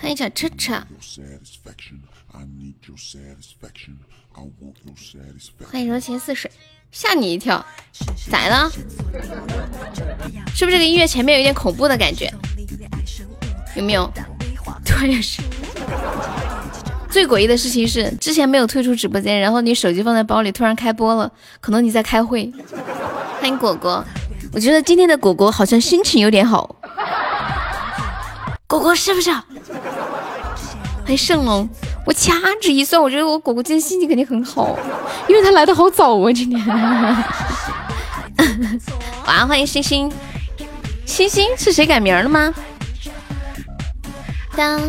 欢迎小车车，欢迎柔情似水，吓你一跳，咋了？是不是这个音乐前面有点恐怖的感觉？有没有？对，是。最诡异的事情是，之前没有退出直播间，然后你手机放在包里，突然开播了，可能你在开会。欢迎果果，我觉得今天的果果好像心情有点好。果果是不是？欢迎圣龙，我掐指一算，我觉得我果果今天心情肯定很好，因为他来的好早啊，今天。晚安，欢迎星星，星星是谁改名了吗？当。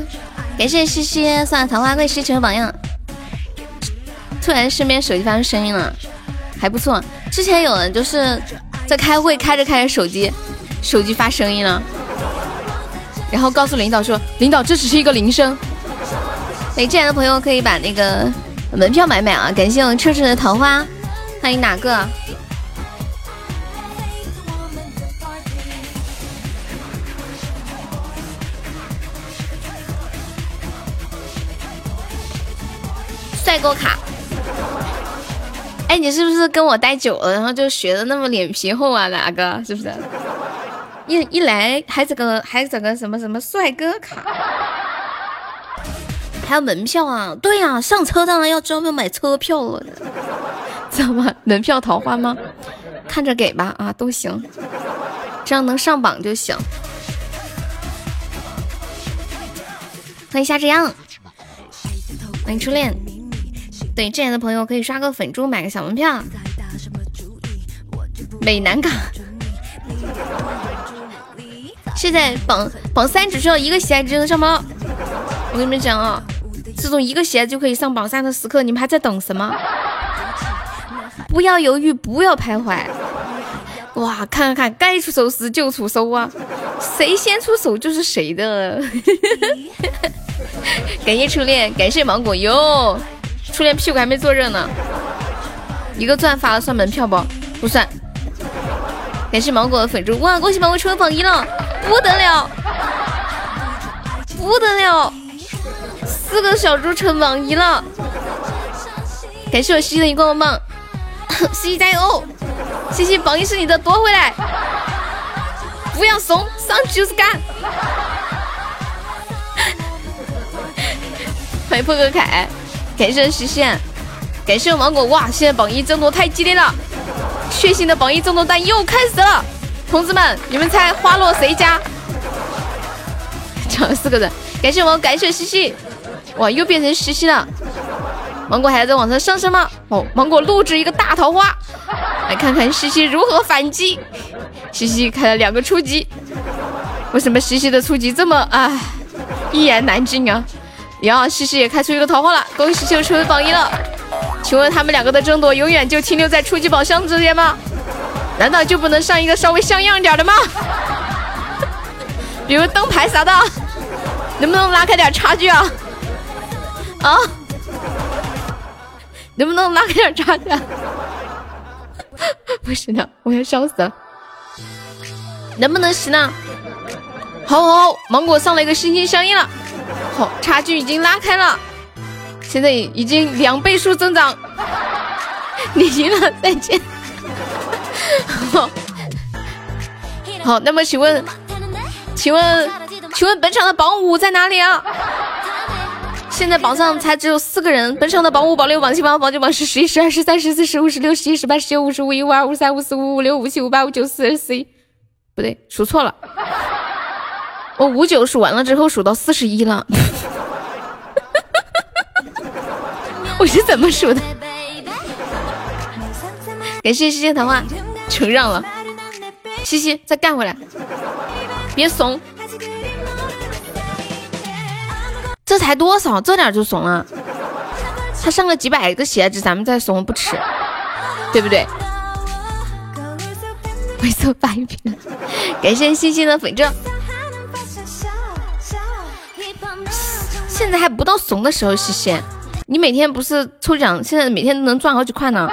感谢西西送的桃花，贵西成为榜样。突然身边手机发出声音了，还不错。之前有人就是在开会，开着开着手机，手机发声音了，然后告诉领导说：“领导，这只是一个铃声。”哎，进来的朋友可以把那个门票买买啊！感谢我们车车的桃花，欢迎哪个？帅哥卡，哎，你是不是跟我待久了，然后就学的那么脸皮厚啊？哪个是不是？一一来还整个还整个什么什么帅哥卡，还有门票啊？对呀，上车当然要专门买车票了，知道吗？门票桃花吗？看着给吧，啊，都行，只要能上榜就行。欢迎夏之阳，欢迎初恋。对，进来的朋友可以刷个粉猪，买个小门票。美男港，现在榜榜三只需要一个喜爱值能上榜。我跟你们讲啊，这种一个喜爱就可以上榜三的时刻，你们还在等什么？不要犹豫，不要徘徊。哇，看看看，该出手时就出手啊！谁先出手就是谁的。感谢初恋，感谢芒果哟。初恋屁股还没坐热呢，一个钻发了算门票不？不算。感谢芒果的粉猪，哇！恭喜芒果成为榜一了，不得了，不得了，四个小猪成榜一了。感谢我西西的荧光棒，西西加油！西西榜一是你的，夺回来，不要怂，上去就是干。欢迎破哥凯。感谢实现，感谢芒果哇！现在榜一争夺太激烈了，血腥的榜一争夺战又开始了，同志们，你们猜花落谁家？抢了四个人，感谢我，感谢西西，哇，又变成西西了。芒果还在往上上升吗？哦，芒果录制一个大桃花，来看看西西如何反击。西西开了两个初级，为什么西西的初级这么啊一言难尽啊？呀，西西也开出一个桃花了，恭喜秀出榜一了。请问他们两个的争夺永远就停留在初级宝箱之间吗？难道就不能上一个稍微像样点的吗？比如灯牌啥的，能不能拉开点差距啊？啊？能不能拉开点差距？啊 不行的，我要笑死了。能不能行呢？好好好，芒果上了一个心心相印了。好，差距已经拉开了，现在已经两倍数增长。你赢了，再见。好，那么请问，请问，请问本场的榜五在哪里啊？现在榜上才只有四个人，本场的榜五、榜六、榜七、榜八、榜九、榜十、十一、十二、十三、十四、十五、十六、十七、十八、十九、五十、五一、五二、五三、五四、五五六、五七、五八、五九、四十、四一，不对，数错了。我五九数完了之后数到四十一了，我是怎么数的？感谢西西桃花，承让了，西西再干回来，别怂，这才多少，这点就怂了？他上个几百个鞋子，咱们再怂不迟，对不对？猥琐发一瓶，感谢西西的粉证。现在还不到怂的时候，西西，你每天不是抽奖，现在每天都能赚好几块呢。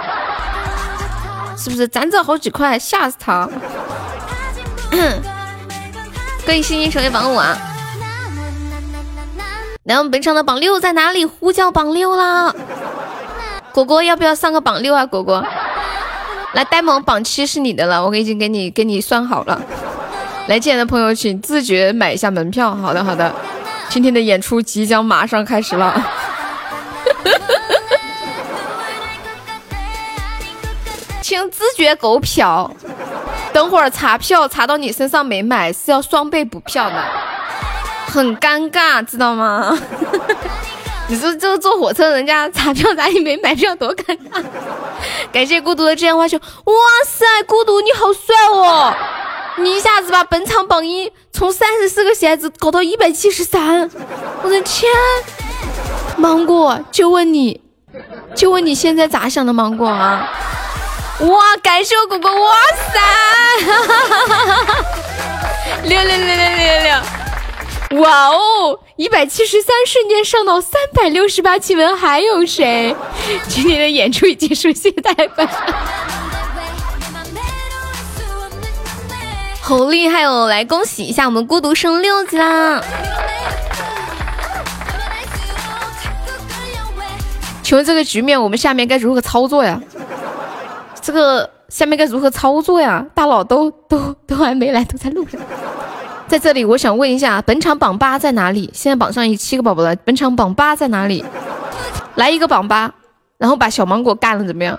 是不是咱这好几块，吓死他？可以星星成为榜五啊！来，我们本场的榜六在哪里？呼叫榜六啦！果果要不要上个榜六啊？果果，来，呆萌榜七是你的了，我已经给你给你算好了。来进来的朋友请自觉买一下门票。好的，好的，今天的演出即将马上开始了。请自觉购票，等会儿查票查到你身上没买是要双倍补票的，很尴尬，知道吗？你说这个坐火车人家查票查你没买票多尴尬。感谢孤独的这样花球，哇塞，孤独你好帅哦！你一下子把本场榜一从三十四个鞋子搞到一百七十三，我的天！芒果，就问你，就问你现在咋想的，芒果啊？哇！感谢我果果，哇塞！六 六六六六六六！哇哦！一百七十三瞬间上到三百六十八，请问还有谁？今天的演出已结束，谢谢大家。好厉害哦！来恭喜一下我们孤独升六级啦！请问这个局面我们下面该如何操作呀？这个下面该如何操作呀？大佬都都都还没来，都在路上。在这里，我想问一下，本场榜八在哪里？现在榜上有七个宝宝了，本场榜八在哪里？来一个榜八，然后把小芒果干了，怎么样？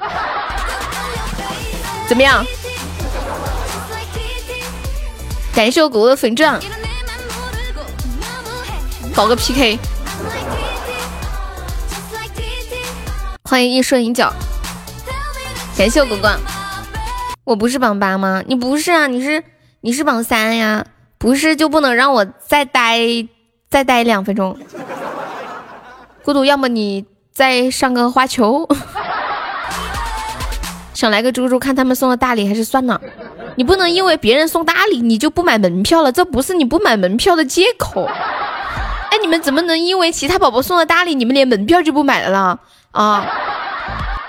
怎么样？感谢我狗狗的粉钻，搞个 PK。欢迎一瞬一角。感谢我果果，我不是榜八吗？你不是啊，你是你是榜三呀，不是就不能让我再待再待两分钟？孤独，要么你再上个花球，想来个猪猪看他们送的大礼还是算了。你不能因为别人送大礼你就不买门票了，这不是你不买门票的借口。哎，你们怎么能因为其他宝宝送的大礼，你们连门票就不买了呢？啊？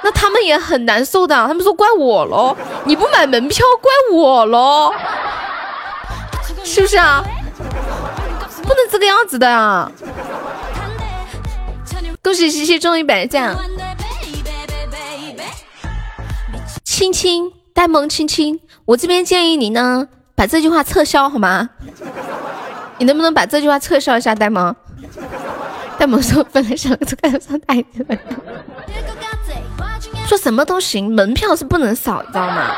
那他们也很难受的，他们说怪我喽，你不买门票怪我喽，是不是啊？不能这个样子的啊！恭喜西西中一百赞，亲亲呆萌亲亲，我这边建议你呢，把这句话撤销好吗？你能不能把这句话撤销一下，呆萌？呆萌说本来想就开始上台子。说什么都行，门票是不能少，你知道吗？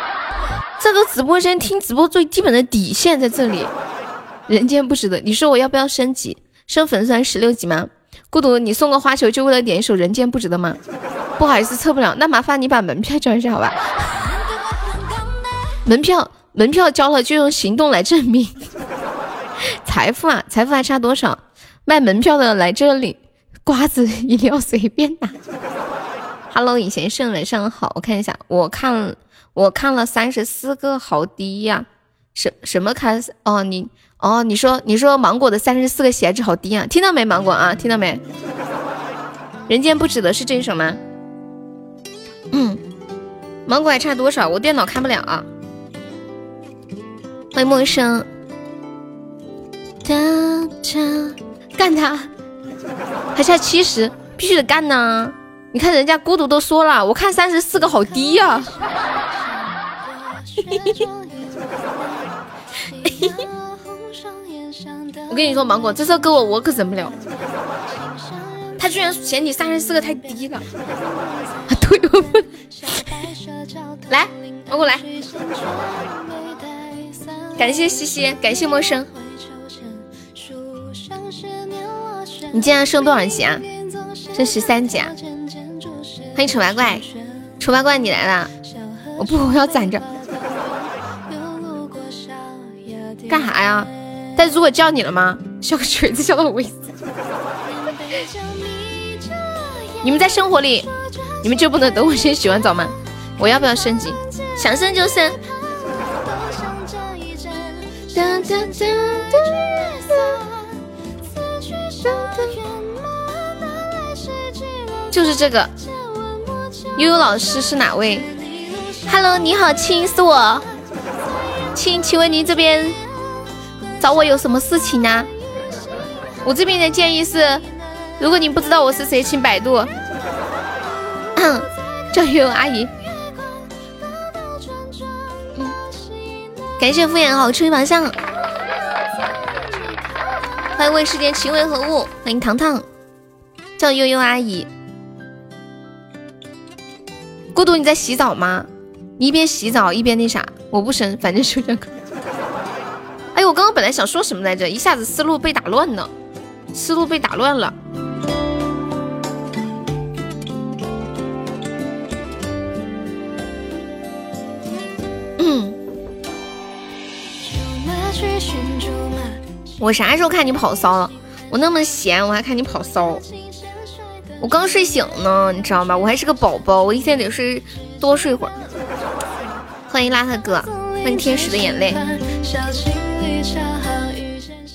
这个直播间听直播最基本的底线在这里。人间不值得，你说我要不要升级？升粉丝团十六级吗？孤独，你送个花球就为了点一首《人间不值得》吗？不好意思，测不了。那麻烦你把门票交一下，好吧？门票，门票交了就用行动来证明。财富啊，财富还差多少？卖门票的来这里，瓜子一定要随便拿。Hello，尹先生，晚上好。我看一下，我看我看了三十四个，好低呀。什什么开？哦，你哦，你说你说芒果的三十四个鞋子好低啊？听到没，芒果啊？听到没？人间不值得是这首吗？嗯，芒果还差多少？我电脑看不了啊。欢迎陌生。干他，还差七十，必须得干呢。你看人家孤独都说了，我看三十四个好低呀。我跟你说，芒果这首歌我我可忍不了，他居然嫌你三十四个太低了。对，来，芒果来，感谢西西，感谢陌生。你今天升多少级啊？升十三级啊？欢迎丑八怪，丑八怪你来了！我不，我要攒着。干啥呀？但如果叫你了吗？笑个锤子笑到死。你们在生活里，你们就不能等我先洗完澡吗？我要不要升级？想升就升。就是这个。悠悠老师是哪位？Hello，你好，亲，是我。亲，请问您这边找我有什么事情呢？我这边的建议是，如果你不知道我是谁，请百度。叫悠悠阿姨。感谢敷衍好，出一榜上。欢迎问世间情为何物，欢迎糖糖。叫悠悠阿姨。孤独，你在洗澡吗？你一边洗澡一边那啥？我不生，反正就这个。哎，我刚刚本来想说什么来着，一下子思路被打乱了，思路被打乱了。嗯。我啥时候看你跑骚了？我那么闲，我还看你跑骚？我刚睡醒呢，你知道吗？我还是个宝宝，我一天得睡多睡会儿。欢迎邋遢哥，欢迎天使的眼泪。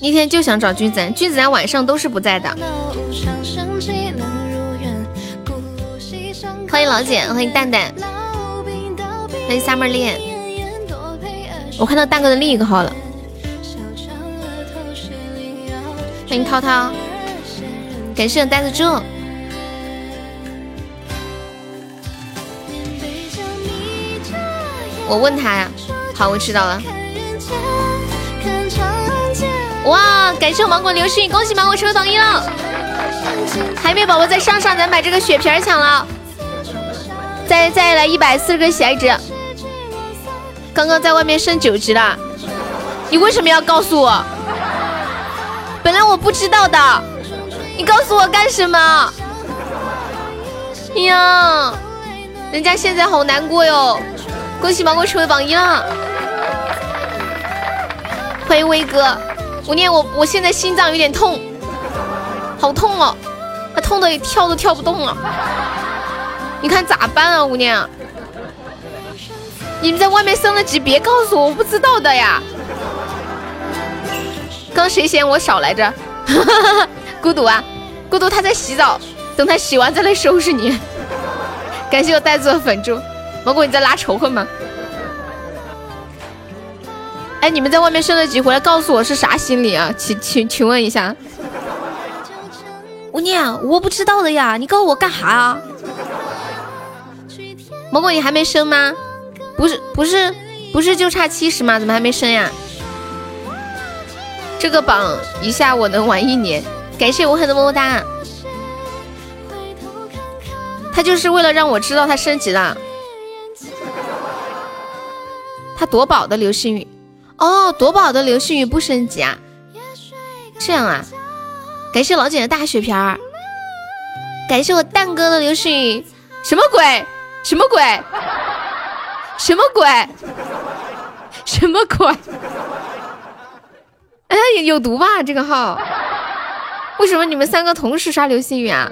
一天就想找君子兰，君子兰晚上都是不在的。欢迎老简，欢迎蛋蛋，欢迎 summer 恋。我看到蛋哥的另一个号了。欢迎涛涛，感谢我呆子猪。我问他呀，好，我知道了。哇，感谢我芒果流星雨，恭喜芒果成为榜一了。海绵宝宝再上上，咱把这个血瓶抢了。再再来一百四十个喜爱值。刚刚在外面升九级了，你为什么要告诉我？本来我不知道的，你告诉我干什么？呀，人家现在好难过哟。恭喜芒果成为榜一了，欢迎威哥。吴念，我我现在心脏有点痛，好痛哦，他痛的跳都跳不动了。你看咋办啊，吴念？你们在外面升了级，别告诉我，我不知道的呀。刚谁嫌我少来着？孤独啊，孤独他在洗澡，等他洗完再来收拾你。感谢我带子的粉猪。芒果，你在拉仇恨吗？哎，你们在外面升了级回来，告诉我是啥心理啊？请请请问一下，吴念，我不知道的呀，你告诉我干啥啊？芒果，你还没升吗？不是不是不是就差七十吗？怎么还没升呀？这个榜一下我能玩一年，感谢无痕的么么哒。他就是为了让我知道他升级了。他夺宝的流星雨，哦，夺宝的流星雨不升级啊？这样啊？感谢老简的大血瓶儿，感谢我蛋哥的流星雨，什么鬼？什么鬼？什么鬼？什么鬼？哎，有毒吧这个号？为什么你们三个同时刷流星雨啊？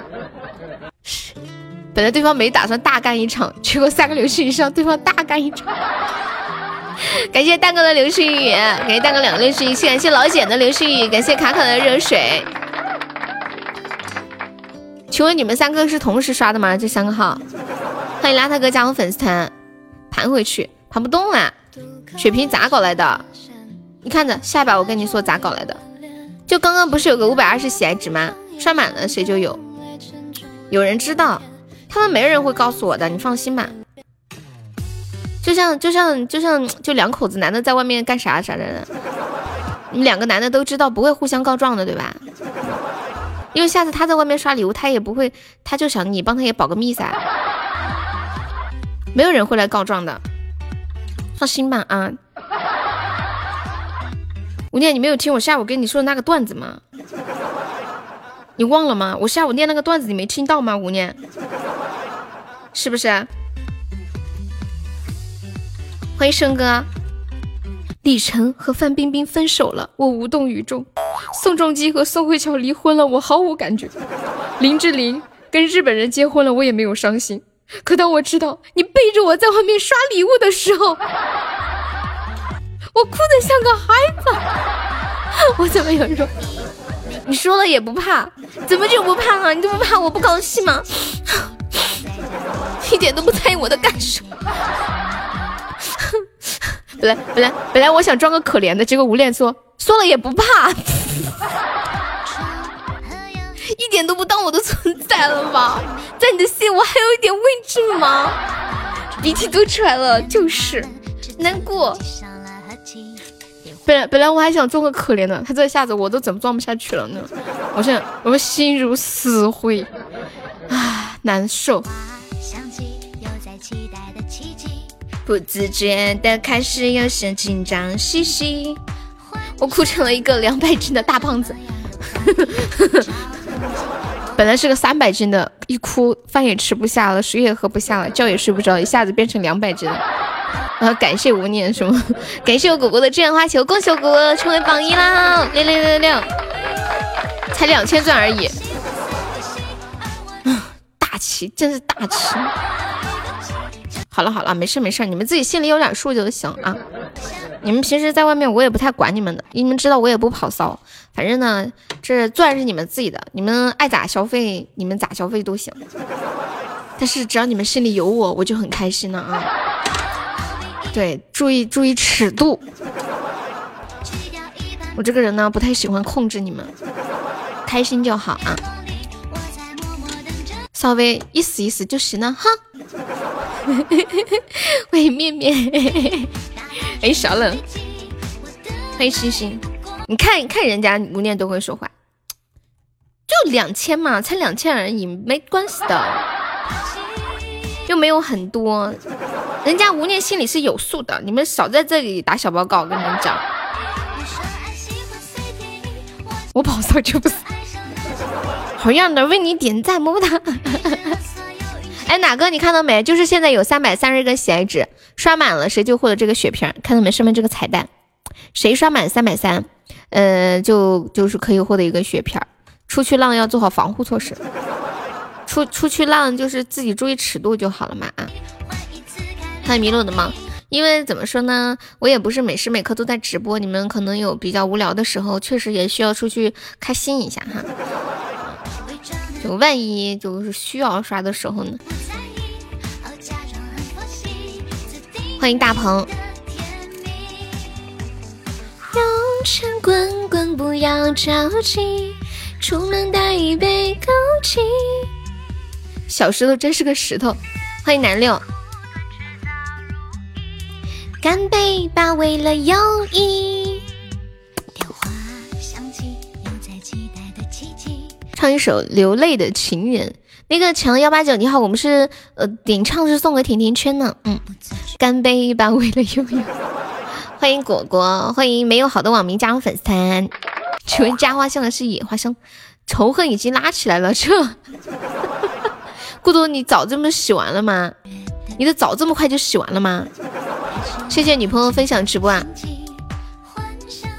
本来对方没打算大干一场，结果三个流星雨上，对方大干一场。感谢蛋哥的流星雨，感谢蛋哥两个流星雨，感谢老简的流星雨，感谢卡卡的热水。请问你们三个是同时刷的吗？这三个号？欢迎邋遢哥加入粉丝团，盘回去，盘不动啊！血瓶咋搞来的？你看着，下一把我跟你说咋搞来的。就刚刚不是有个五百二十喜爱值吗？刷满了谁就有。有人知道，他们没人会告诉我的，你放心吧。就像就像就像就两口子男的在外面干啥啥的，你们两个男的都知道不会互相告状的对吧？因为下次他在外面刷礼物，他也不会，他就想你帮他也保个密噻，没有人会来告状的，放心吧啊。吴念，你没有听我下午跟你说的那个段子吗？你忘了吗？我下午念那个段子你没听到吗？吴念，是不是？欢迎生哥，李晨和范冰冰分手了，我无动于衷。宋仲基和宋慧乔离婚了，我毫无感觉。林志玲跟日本人结婚了，我也没有伤心。可当我知道你背着我在外面刷礼物的时候，我哭得像个孩子。我怎么有种？你说了也不怕，怎么就不怕啊？你都不怕我不高兴吗？一点都不在意我的感受。本来本来本来我想装个可怜的，结果无脸说说了也不怕，一点都不当我的存在了吧？在你的心我还有一点位置吗？鼻涕都出来了，就是难过。本来本来我还想装个可怜的，他这下子我都怎么装不下去了呢？我现在我心如死灰，啊，难受。不自觉的开始有些紧张兮兮，我哭成了一个两百斤的大胖子。本来是个三百斤的，一哭饭也吃不下了，水也喝不下了，觉也睡不着，一下子变成两百斤了。啊，感谢无念什么？感谢我果果的志愿花球，恭喜我果果成为榜一啦！六六六六，才两千钻而已。大气，真是大气。好了好了，没事没事，你们自己心里有点数就行啊。你们平时在外面，我也不太管你们的，你们知道我也不跑骚。反正呢，这钻是你们自己的，你们爱咋消费，你们咋消费都行。但是只要你们心里有我，我就很开心了啊。对，注意注意尺度。我这个人呢，不太喜欢控制你们，开心就好啊。稍微意思意思就行了哈。欢迎面面，哎，小冷，欢迎星星。你看，看人家无念都会说话，就两千嘛，才两千而已，没关系的，又没有很多，人家无念心里是有数的。你们少在这里打小报告，跟你们讲，我跑骚就不是。同样的，为你点赞，么么哒。哎，哪哥，你看到没？就是现在有三百三十个喜爱值，刷满了谁就获得这个血瓶。看到没？上面这个彩蛋，谁刷满三百三，呃，就就是可以获得一个血瓶。出去浪要做好防护措施，出出去浪就是自己注意尺度就好了嘛啊。还有迷路的吗，因为怎么说呢，我也不是每时每刻都在直播，你们可能有比较无聊的时候，确实也需要出去开心一下哈。就万一就是需要刷的时候呢？欢迎大鹏。有钱滚滚，不要着急，出门带一杯枸杞。小石头真是个石头。欢迎南六。干杯吧，为了友谊。唱一首流泪的情人，那个强幺八九你好，我们是呃点唱是送个甜甜圈呢，嗯，干杯吧，为了悠悠，欢迎果果，欢迎没有好的网民加入粉丝团，请问加花香的是野花香，仇恨已经拉起来了，这，孤独你澡这么洗完了吗？你的澡这么快就洗完了吗？谢谢女朋友分享直播啊，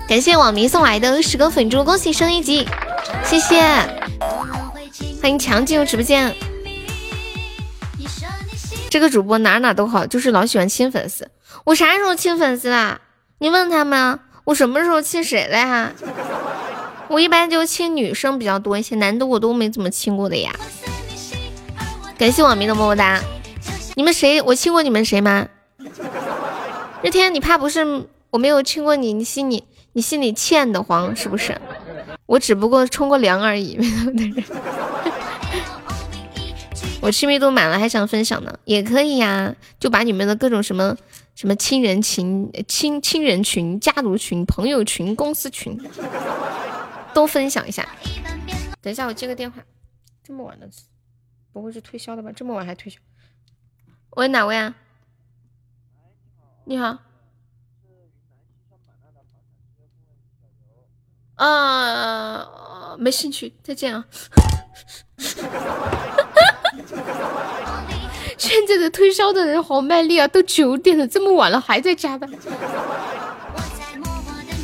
感谢网民送来的十个粉珠，恭喜升一级。谢谢，欢迎强进入直播间。这个主播哪哪都好，就是老喜欢亲粉丝。我啥时候亲粉丝啦？你问他们，我什么时候亲谁了呀？我一般就亲女生比较多一些，男的我都没怎么亲过的呀。感谢网民的么么哒。你们谁？我亲过你们谁吗？日天，你怕不是我没有亲过你，你心里你心里欠的慌是不是？我只不过冲过凉而已，我亲密度满了，还想分享呢，也可以呀，就把你们的各种什么什么亲人群、亲亲人群、家族群、朋友群、公司群都分享一下。等一下，我接个电话。这么晚了，不会是推销的吧？这么晚还推销？喂，哪位啊？你好。啊，没兴趣，再见啊！现在的推销的人好卖力啊，都九点了，这么晚了还在加班。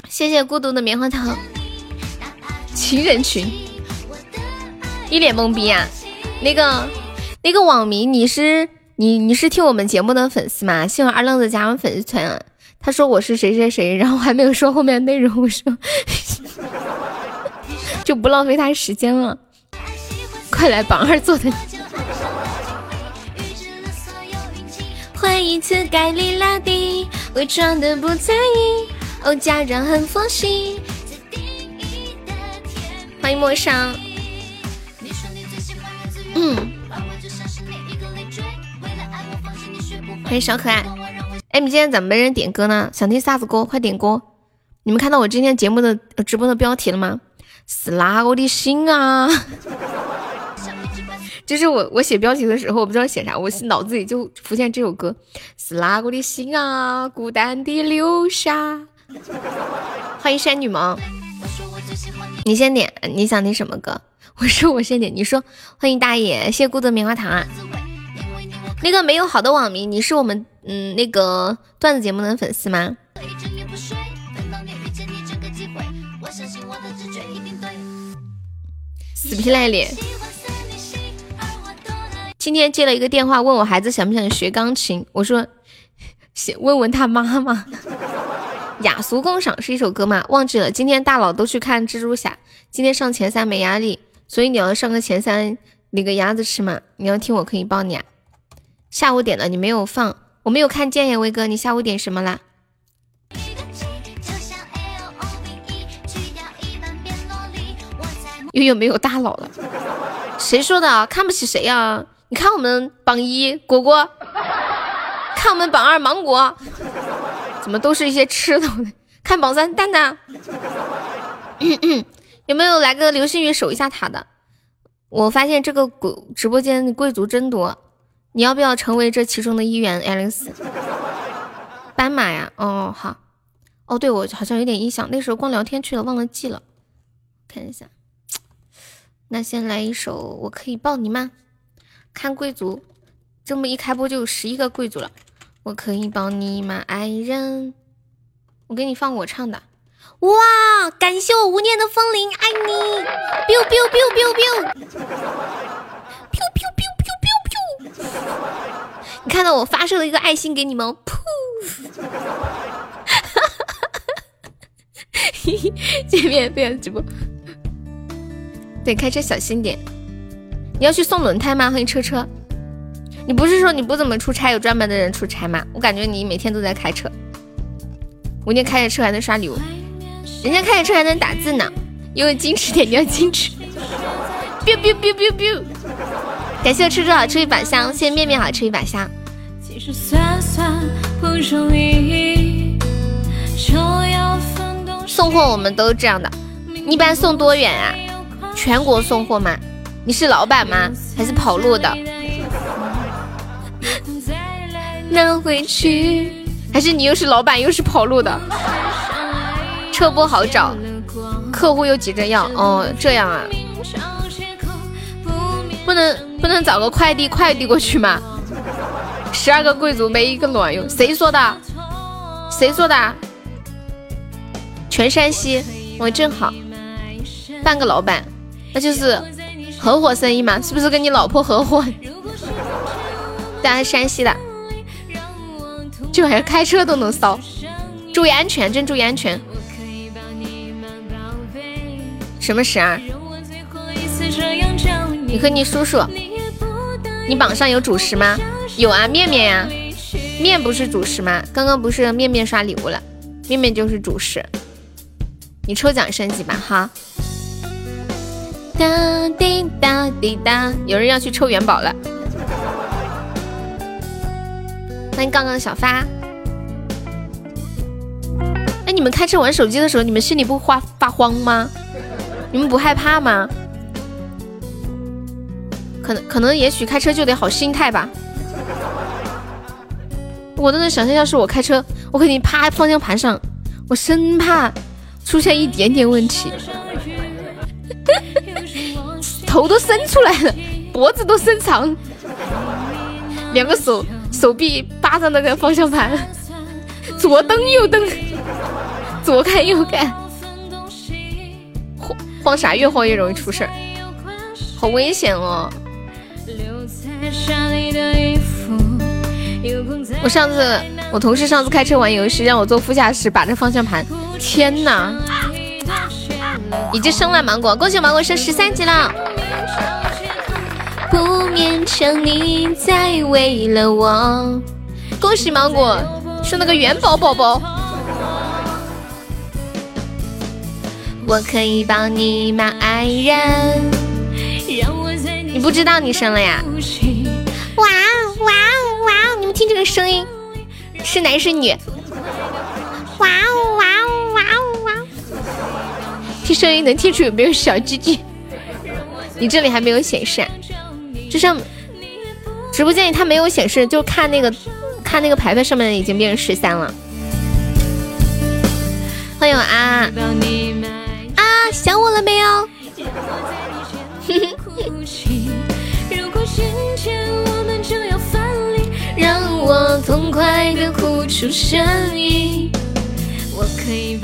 谢谢孤独的棉花糖。情人群，一脸懵逼啊！那个那个网民，你是你你是听我们节目的粉丝吗？希望二愣子加入粉丝团啊！他说我是谁谁谁，然后还没有说后面内容，我说就不浪费他时间了，快来榜二做的。换一次盖里拉蒂，伪装的不在意，哦，家人很佛系。欢迎陌上。嗯。欢迎小可爱。哎，你今天怎么没人点歌呢？想听啥子歌？快点歌！你们看到我今天节目的直播的标题了吗？死啦我的心啊？就是我我写标题的时候，我不知道写啥，我脑子里就浮现这首歌。死啦我的心啊？孤单的留下。欢迎山女萌。你先点，你想听什么歌？我说我先点，你说欢迎大爷，谢孤的棉花糖啊。那个没有好的网名，你是我们嗯那个段子节目的粉丝吗？死皮赖脸。今天接了一个电话，问我孩子想不想学钢琴，我说先 问问他妈妈。雅俗共赏是一首歌吗？忘记了。今天大佬都去看蜘蛛侠，今天上前三没压力，所以你要上个前三领个鸭子吃嘛。你要听我可以帮你啊。下午点了你没有放，我没有看见呀，威哥，你下午点什么啦？悠悠没有大佬了，谁说的？看不起谁呀？你看我们榜一果果，看我们榜二芒果。怎么都是一些吃的？看榜三蛋蛋，有没有来个流星雨守一下塔的？我发现这个贵直播间贵族真多，你要不要成为这其中的一员？爱丽丝，斑马呀？哦好，哦对我好像有点印象，那时候光聊天去了，忘了记了。看一下，那先来一首，我可以抱你吗？看贵族，这么一开播就有十一个贵族了。我可以抱你吗，爱人？我给你放我唱的。哇，感谢我无念的风铃，爱你。biu biu biu biu。biu 看到我发射了一个爱心给你们？噗。哈哈哈哈哈。见面不要直播。对，开车小心点。你要去送轮胎吗？欢迎车车。你不是说你不怎么出差，有专门的人出差吗？我感觉你每天都在开车。我今天开着车还能刷礼物，人家开着车还能打字呢。因为矜持点，你要矜持。biu biu biu biu biu。感谢我吃猪好吃一把香，谢谢面面好吃一把香。送货我们都是这样的，一般送多远啊？全国送货吗？你是老板吗？还是跑路的？拿回去，还是你又是老板又是跑路的？车不好找，客户又急着要，哦，这样啊？不能不能找个快递快递过去吗？十二个贵族没一个卵用，谁说的？谁说的？全山西，我正好，半个老板，那就是合伙生意嘛？是不是跟你老婆合伙？大家山西的。这玩意开车都能骚，注意安全，真注意安全。什么十二？你和你叔叔，你榜上有主食吗？有啊，面面呀，面不是主食吗？刚刚不是面面刷礼物了，面面就是主食。你抽奖升级吧，哈。哒滴哒滴哒，有人要去抽元宝了。欢迎杠杠的小发。哎，你们开车玩手机的时候，你们心里不发发慌吗？你们不害怕吗？可能可能，也许开车就得好心态吧。我都能想象，要是我开车，我肯定趴方向盘上，我生怕出现一点点问题，头都伸出来了，脖子都伸长，两个手。手臂扒着那个方向盘，左蹬右蹬，左看右看，晃晃啥？越晃越容易出事儿，好危险哦！我上次我同事上次开车玩游戏，让我坐副驾驶把着方向盘，天哪！已经升了芒果，恭喜芒果升十三级了。不勉强你再为了我，恭喜芒果升了个元宝宝宝。我可以帮你吗，爱人？你不知道你生了呀？哇哦哇哦哇哦！你们听这个声音，是男是女？哇哦哇哦哇哦哇哦！听声音能听出有没有小鸡鸡？你这里还没有显示，就上直播间里它没有显示，就看那个看那个牌牌上面已经变成十三了。欢迎啊啊！想我了没有？我痛快的哭出声音。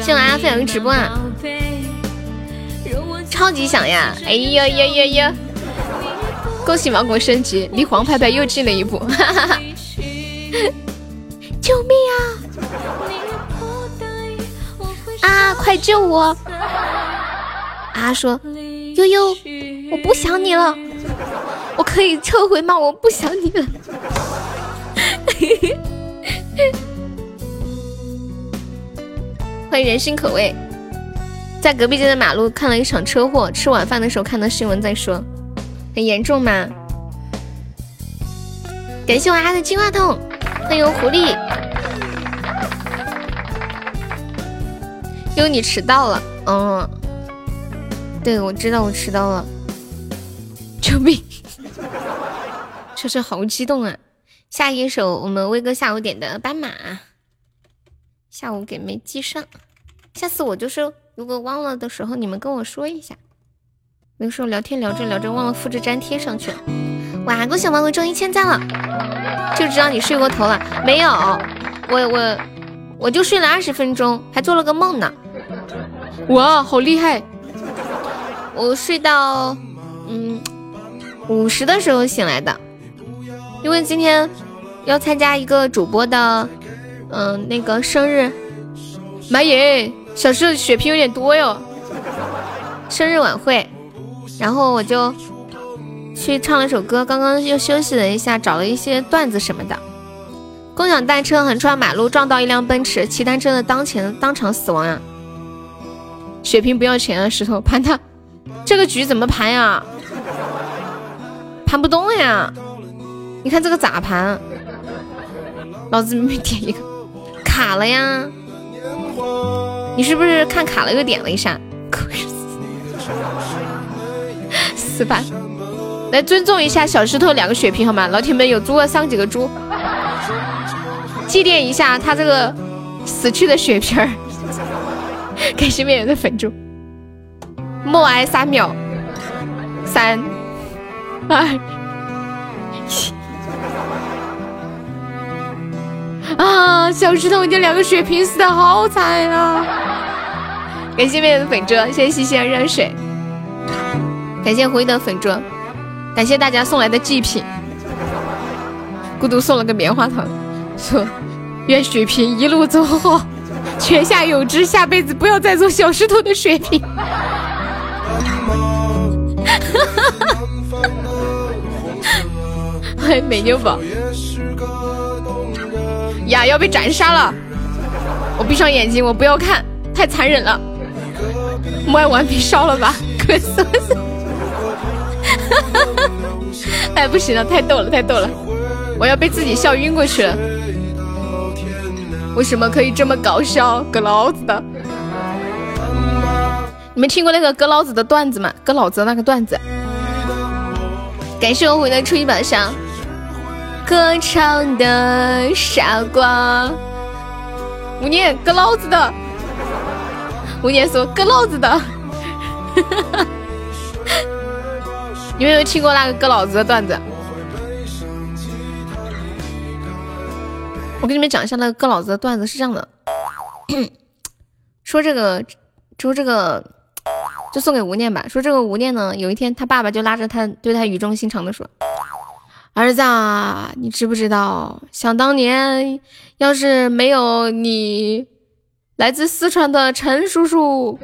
谢我阿飞儿直播啊！超级想呀！哎呀呀呀呀！恭喜芒果升级，离黄牌牌又近了一步！哈哈哈！救命啊！啊！快救我！啊说悠悠，我不想你了，我可以撤回吗？我不想你了。欢迎人心可畏，在隔壁街的马路看了一场车祸，吃晚饭的时候看到新闻再说，很严重吗？感谢我阿的金话筒，欢迎狐狸，因为你迟到了，嗯，对我知道我迟到了，救命！车车好激动啊！下一首我们威哥下午点的斑马。下午给没记上，下次我就是如果忘了的时候，你们跟我说一下。有时候聊天聊着聊着忘了复制粘贴上去了。哇，恭喜王哥中一千赞了，就知道你睡过头了。没有，我我我就睡了二十分钟，还做了个梦呢。哇，好厉害！我睡到嗯五十的时候醒来的，因为今天要参加一个主播的。嗯，那个生日，妈耶，小时候血瓶有点多哟。生日晚会，然后我就去唱了首歌，刚刚又休息了一下，找了一些段子什么的。共享单车横穿马路撞到一辆奔驰，骑单车的当前当场死亡呀！血瓶不要钱啊，石头盘他，这个局怎么盘呀？盘不动呀！你看这个咋盘？老子明明点一个。卡了呀！你是不是看卡了又点了一下？死板！来尊重一下小石头两个血瓶好吗？老铁们有猪的上几个猪，祭奠一下他这个死去的血瓶儿。感谢面人的粉猪，默哀三秒，三二一。啊！小石头，你两个血瓶死的好惨啊！感谢妹妹的粉猪，谢谢西西的热水，感谢灰的粉猪，感谢大家送来的祭品。孤独送了个棉花糖，说愿血瓶一路走好，泉下有知，下辈子不要再做小石头的血瓶。欢 迎美妞宝。呀，要被斩杀了！我闭上眼睛，我不要看，太残忍了。摸完皮烧了吧，可死了！哎，不行了，太逗了，太逗了！我要被自己笑晕过去了。为什么可以这么搞笑？割老子的！你们听过那个割老子的段子吗？割老子的那个段子。感谢我回的初一宝箱。歌唱的傻瓜，吴念割老子的，吴念说割老子的，你们有听过那个割老子的段子？我给你们讲一下那个割老子的段子是这样的，说这个，说这个，就送给吴念吧。说这个吴念呢，有一天他爸爸就拉着他，对他语重心长的说。儿子，啊，你知不知道？想当年，要是没有你来自四川的陈叔叔，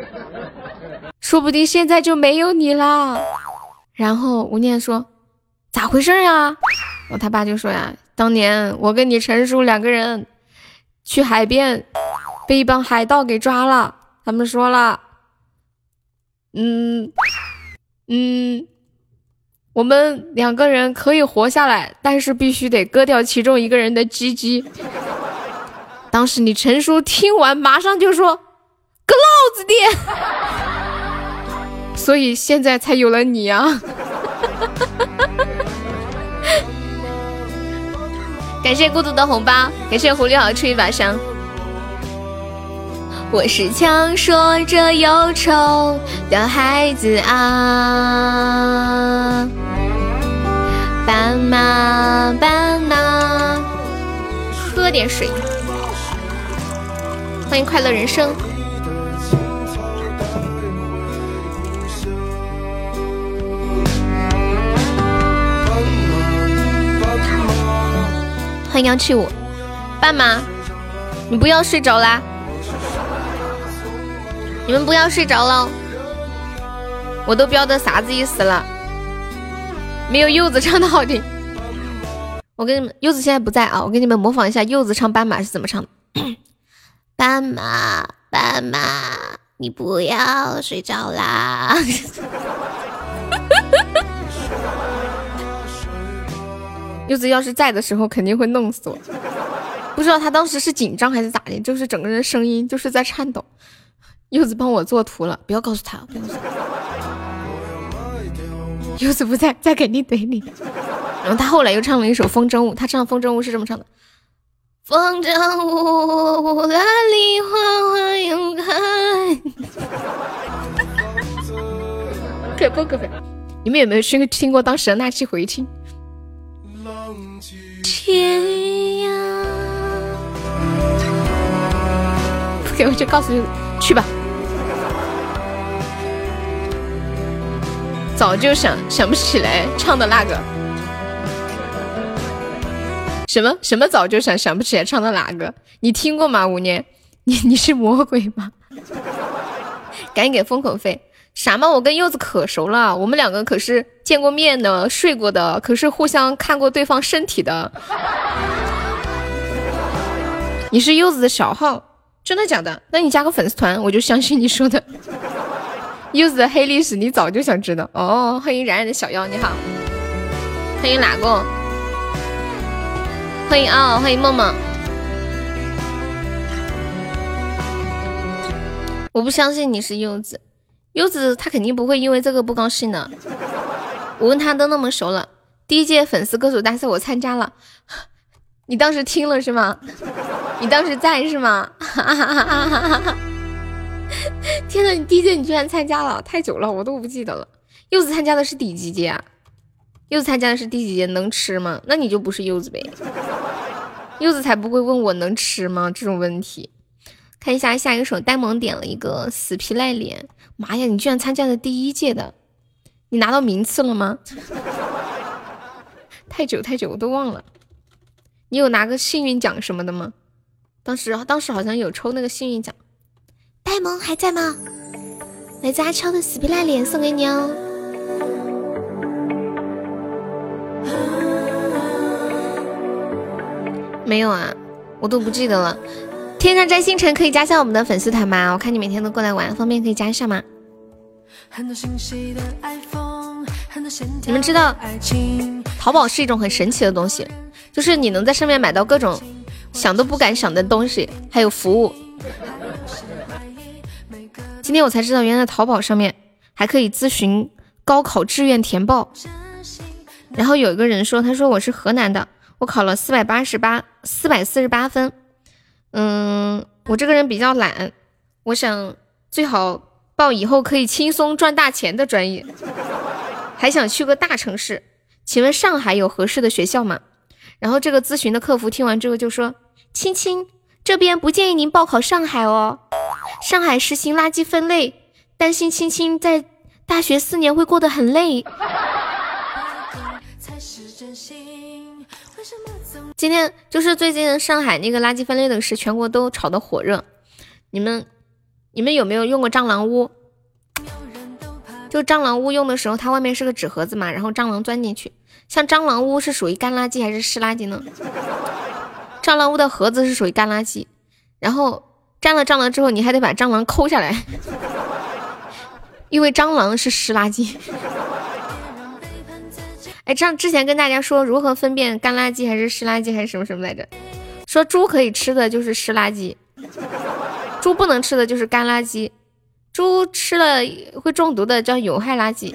说不定现在就没有你啦。然后吴念说：“咋回事呀？”我他爸就说：“呀，当年我跟你陈叔两个人去海边，被一帮海盗给抓了。他们说了，嗯嗯，我们两个人可以活下来，但是必须得割掉其中一个人的鸡鸡。当时你陈叔听完，马上就说：“割老子的！”所以现在才有了你啊！感谢孤独的红包，感谢狐狸好出一把伤。我是强说着忧愁的孩子啊，斑马斑马，喝点水。欢迎快乐人生。欢迎幺七五，斑马，你不要睡着啦！你们不要睡着了，我都标的啥子意思了？没有柚子唱的好听。我跟你们，柚子现在不在啊，我给你们模仿一下柚子唱斑马是怎么唱的。斑马，斑马，你不要睡着啦！柚子要是在的时候，肯定会弄死我。不知道他当时是紧张还是咋的，就是整个人声音就是在颤抖。柚子帮我做图了，不要告诉他，不要告诉他。柚子不在，在肯定怼你。然后他后来又唱了一首《风筝舞》，他唱《风筝舞》是这么唱的：风筝舞，蓝里花花又开。可不可不？你们有没有听听过当时的那期回听？天涯，不给我就告诉你去吧。早就想想不起来唱的那个，什么什么早就想想不起来唱的哪个？你听过吗？五年，你你是魔鬼吗？赶紧给封口费。啥嘛？我跟柚子可熟了，我们两个可是见过面的，睡过的，可是互相看过对方身体的。你是柚子的小号，真的假的？那你加个粉丝团，我就相信你说的。柚子的黑历史，你早就想知道哦。欢迎冉冉的小妖，你好。欢迎哪个？欢迎啊！欢迎梦梦。我不相信你是柚子。柚子他肯定不会因为这个不高兴的。我跟他都那么熟了，第一届粉丝歌手大赛我参加了，你当时听了是吗？你当时在是吗？哈哈哈哈哈哈 天呐，你第一届你居然参加了，太久了我都不记得了。柚子参加的是第几届啊？柚子参加的是第几届？能吃吗？那你就不是柚子呗。柚子才不会问我能吃吗这种问题。看一下下一首，呆萌点了一个死皮赖脸。妈呀！你居然参加了第一届的，你拿到名次了吗？太久太久，我都忘了。你有拿个幸运奖什么的吗？当时当时好像有抽那个幸运奖。呆萌还在吗？来自阿超的死皮赖脸送给你哦。没有啊，我都不记得了。天上摘星辰可以加下我们的粉丝团吗？我看你每天都过来玩，方便可以加一下吗？你们知道淘宝是一种很神奇的东西，就是你能在上面买到各种想都不敢想的东西，还有服务。今天我才知道，原来淘宝上面还可以咨询高考志愿填报。然后有一个人说，他说我是河南的，我考了四百八十八，四百四十八分。嗯，我这个人比较懒，我想最好报以后可以轻松赚大钱的专业，还想去个大城市。请问上海有合适的学校吗？然后这个咨询的客服听完之后就说：“亲亲，这边不建议您报考上海哦，上海实行垃圾分类，担心青青在大学四年会过得很累。”今天就是最近上海那个垃圾分类的事，全国都炒得火热。你们，你们有没有用过蟑螂屋？就蟑螂屋用的时候，它外面是个纸盒子嘛，然后蟑螂钻进去。像蟑螂屋是属于干垃圾还是湿垃圾呢？蟑螂屋的盒子是属于干垃圾，然后占了蟑螂之后，你还得把蟑螂抠下来，因为蟑螂是湿垃圾。哎，这样之前跟大家说如何分辨干垃圾还是湿垃圾还是什么什么来着？说猪可以吃的就是湿垃圾，猪不能吃的就是干垃圾，猪吃了会中毒的叫有害垃圾。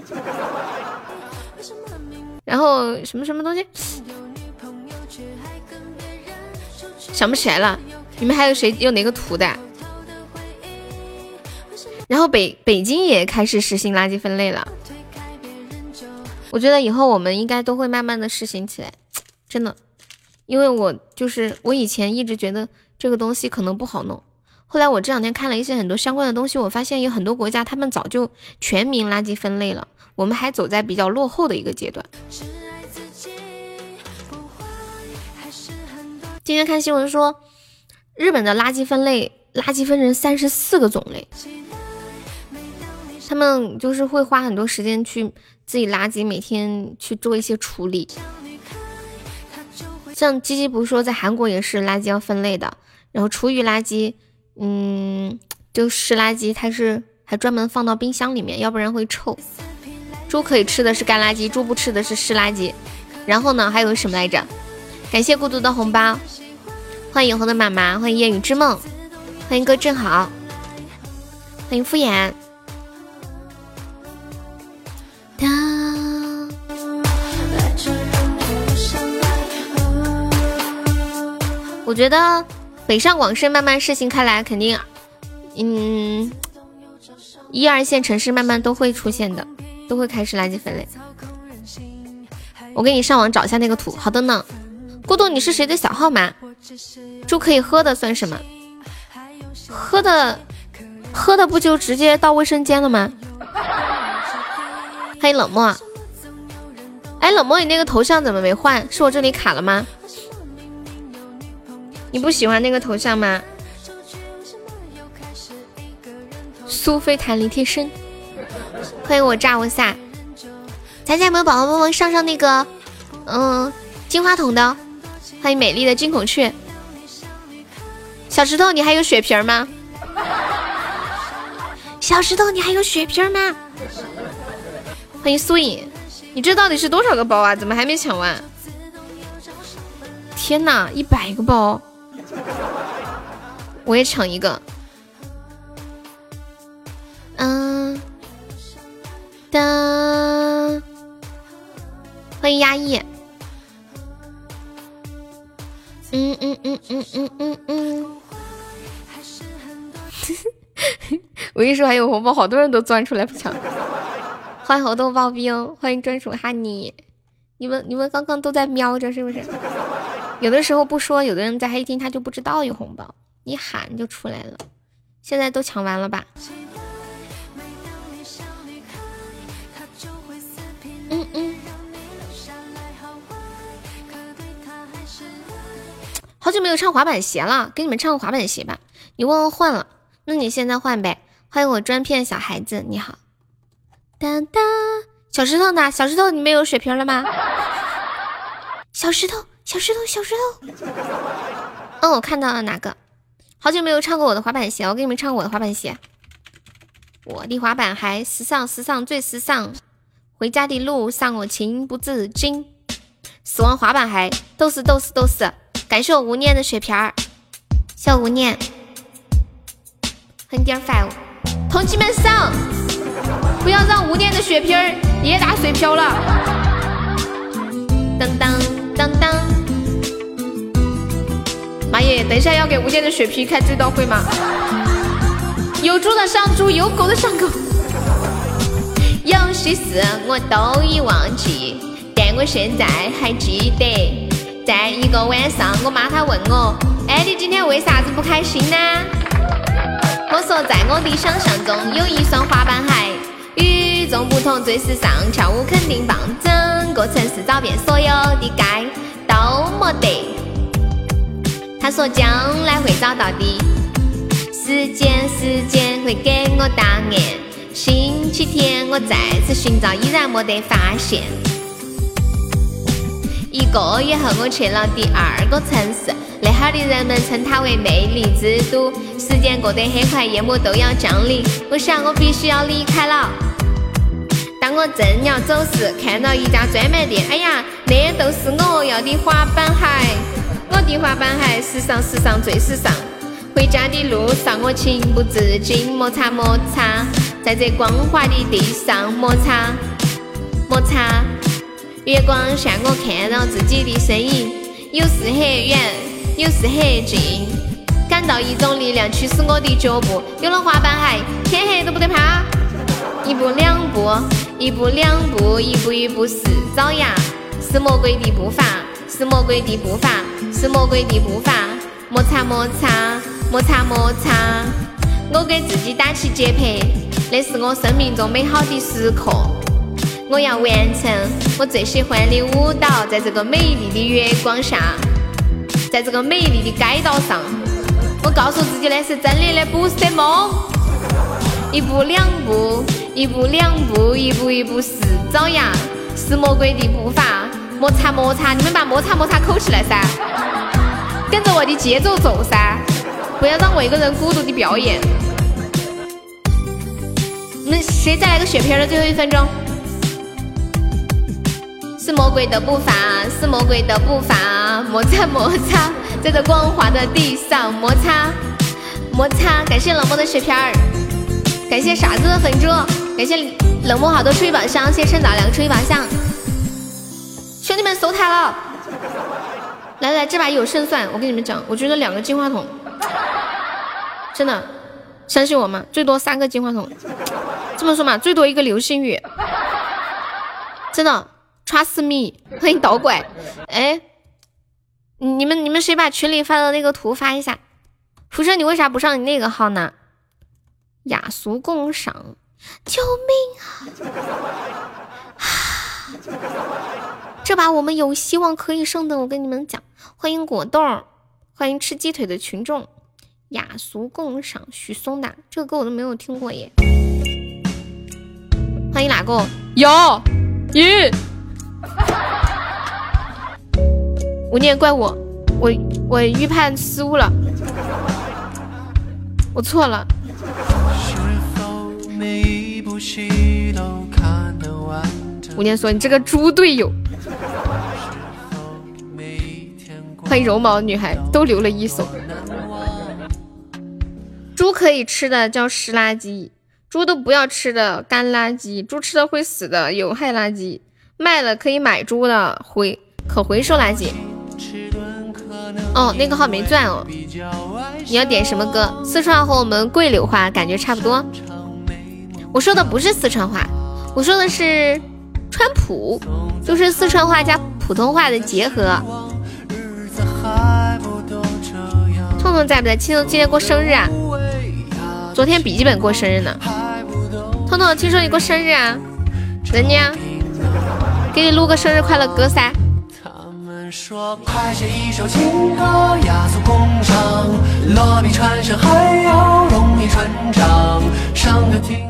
然后什么什么东西？想不起来了。你们还有谁有哪个图的？然后北北京也开始实行垃圾分类了。我觉得以后我们应该都会慢慢的实行起来，真的，因为我就是我以前一直觉得这个东西可能不好弄，后来我这两天看了一些很多相关的东西，我发现有很多国家他们早就全民垃圾分类了，我们还走在比较落后的一个阶段。今天看新闻说，日本的垃圾分类，垃圾分成三十四个种类，他们就是会花很多时间去。自己垃圾每天去做一些处理，像鸡鸡不是说在韩国也是垃圾要分类的，然后厨余垃圾，嗯，就湿垃圾，它是还专门放到冰箱里面，要不然会臭。猪可以吃的是干垃圾，猪不吃的是湿垃圾。然后呢，还有什么来着？感谢孤独的红包，欢迎永恒的妈妈，欢迎夜雨之梦，欢迎哥正好，欢迎敷衍。我觉得北上广深慢慢实行开来，肯定，嗯，一二线城市慢慢都会出现的，都会开始垃圾分类。我给你上网找一下那个图。好的呢，孤独，你是谁的小号吗？猪可以喝的算什么？喝的，喝的不就直接到卫生间了吗？欢 迎冷漠，哎，冷漠，你那个头像怎么没换？是我这里卡了吗？你不喜欢那个头像吗？苏菲弹力贴身，欢迎我炸我下，咱家有没有宝宝帮忙上上那个，嗯，金话筒的？欢迎美丽的金孔雀，小石头，你还有血瓶吗？小石头，你还有血瓶吗？欢迎苏影，你这到底是多少个包啊？怎么还没抢完？天哪，一百个包，我也抢一个。嗯，当，欢迎压抑。嗯嗯嗯嗯嗯嗯嗯。我跟你说，还有红包，好多人都钻出来不抢。欢迎猴豆刨冰，欢迎专属哈尼，你们你们刚刚都在瞄着是不是？有的时候不说，有的人在黑厅他就不知道有红包，一喊就出来了。现在都抢完了吧？好久没有唱滑板鞋了，给你们唱个滑板鞋吧。你忘了换了，那你现在换呗。欢迎我专骗小孩子，你好。哒哒，小石头呢？小石头，你没有水瓶了吗？小石头，小石头，小石头。哦，我看到了哪个？好久没有唱过我的滑板鞋，我给你们唱我的滑板鞋。我的滑板鞋时尚，时尚最时尚。回家的路上我情不自禁。死亡滑板鞋都是都是都是。感谢我无念的血瓶儿，谢无念。很点 five，同志们上！不要让无念的血瓶儿也打水漂了！当当当当！妈耶，等一下要给无念的血瓶开追悼会吗？有猪的上猪，有狗的上狗。有些事我都已忘记，但我现在还记得。在一个晚上，我妈她问我：“哎，你今天为啥子不开心呢？”我说：“在我的想象中，有一双滑板鞋。”与众不同，最时尚，跳舞肯定棒，整个城市找遍所有的街都没得。他说将来会找到的，时间时间会给我答案。星期天我再次寻找，依然没得发现。一个月后我去了第二个城市，那哈的人们称它为魅力之都。时间过得很快，夜幕都要降临，我想我必须要离开了。当我正要走时，看到一家专卖店，哎呀，那都是我要的滑板鞋，我的滑板鞋时尚时尚最时尚。回家的路上，我情不自禁摩擦摩擦，在这光滑的地上摩擦摩擦。月光下，我看到自己的身影，有时很远，有时很近，感到一种力量驱使我的脚步。有了滑板鞋，天黑都不得怕。一步两步，一步两步，一步一步是爪牙，是魔鬼的步伐，是魔鬼的步伐，是魔鬼的步伐。摩擦摩擦，摩擦摩擦，我给自己打起节拍，那是我生命中美好的时刻。我要完成我最喜欢的舞蹈，在这个美丽的月光下，在这个美丽的街道上，我告诉自己那是真的，那不是梦。一步两步，一步两步，一步一步是爪牙，是魔鬼的步伐。摩擦摩擦，你们把摩擦摩擦扣起来噻，跟着我的节奏走噻，不要让我一个人孤独的表演。你们谁再来个血瓶的？最后一分钟。是魔鬼的步伐，是魔鬼的步伐，摩擦摩擦，在这光滑的地上摩擦摩擦。感谢冷漠的雪片儿，感谢傻子的粉猪，感谢冷漠好多出一宝箱，谢谢趁早两个出一宝箱。兄弟们守塔了，来来，这把有胜算。我跟你们讲，我觉得两个金话筒，真的，相信我吗？最多三个金话筒，这么说嘛，最多一个流星雨，真的。Trust me，欢迎捣怪。哎，你们你们谁把群里发的那个图发一下？福生，你为啥不上你那个号呢？雅俗共赏，救命啊！这把我们有希望可以胜的，我跟你们讲。欢迎果冻，欢迎吃鸡腿的群众。雅俗共赏，许嵩的这个歌我都没有听过耶。欢迎哪个？有，一。无念怪我，我我预判失误了，我错了。无念说：“你这个猪队友。”欢迎绒毛女孩，都留了一手。猪可以吃的叫湿垃圾，猪都不要吃的干垃圾，猪吃的会死的有害垃圾。卖了可以买猪的回可回收垃圾。哦，那个号没钻哦。你要点什么歌？四川话和我们桂柳话感觉差不多。我说的不是四川话，我说的是川普，就是四川话加普通话的结合。痛痛在不在？青痛今天过生日啊？昨天笔记本过生日呢。痛痛，听说你过生日啊？人家。给你录个生日快乐歌噻！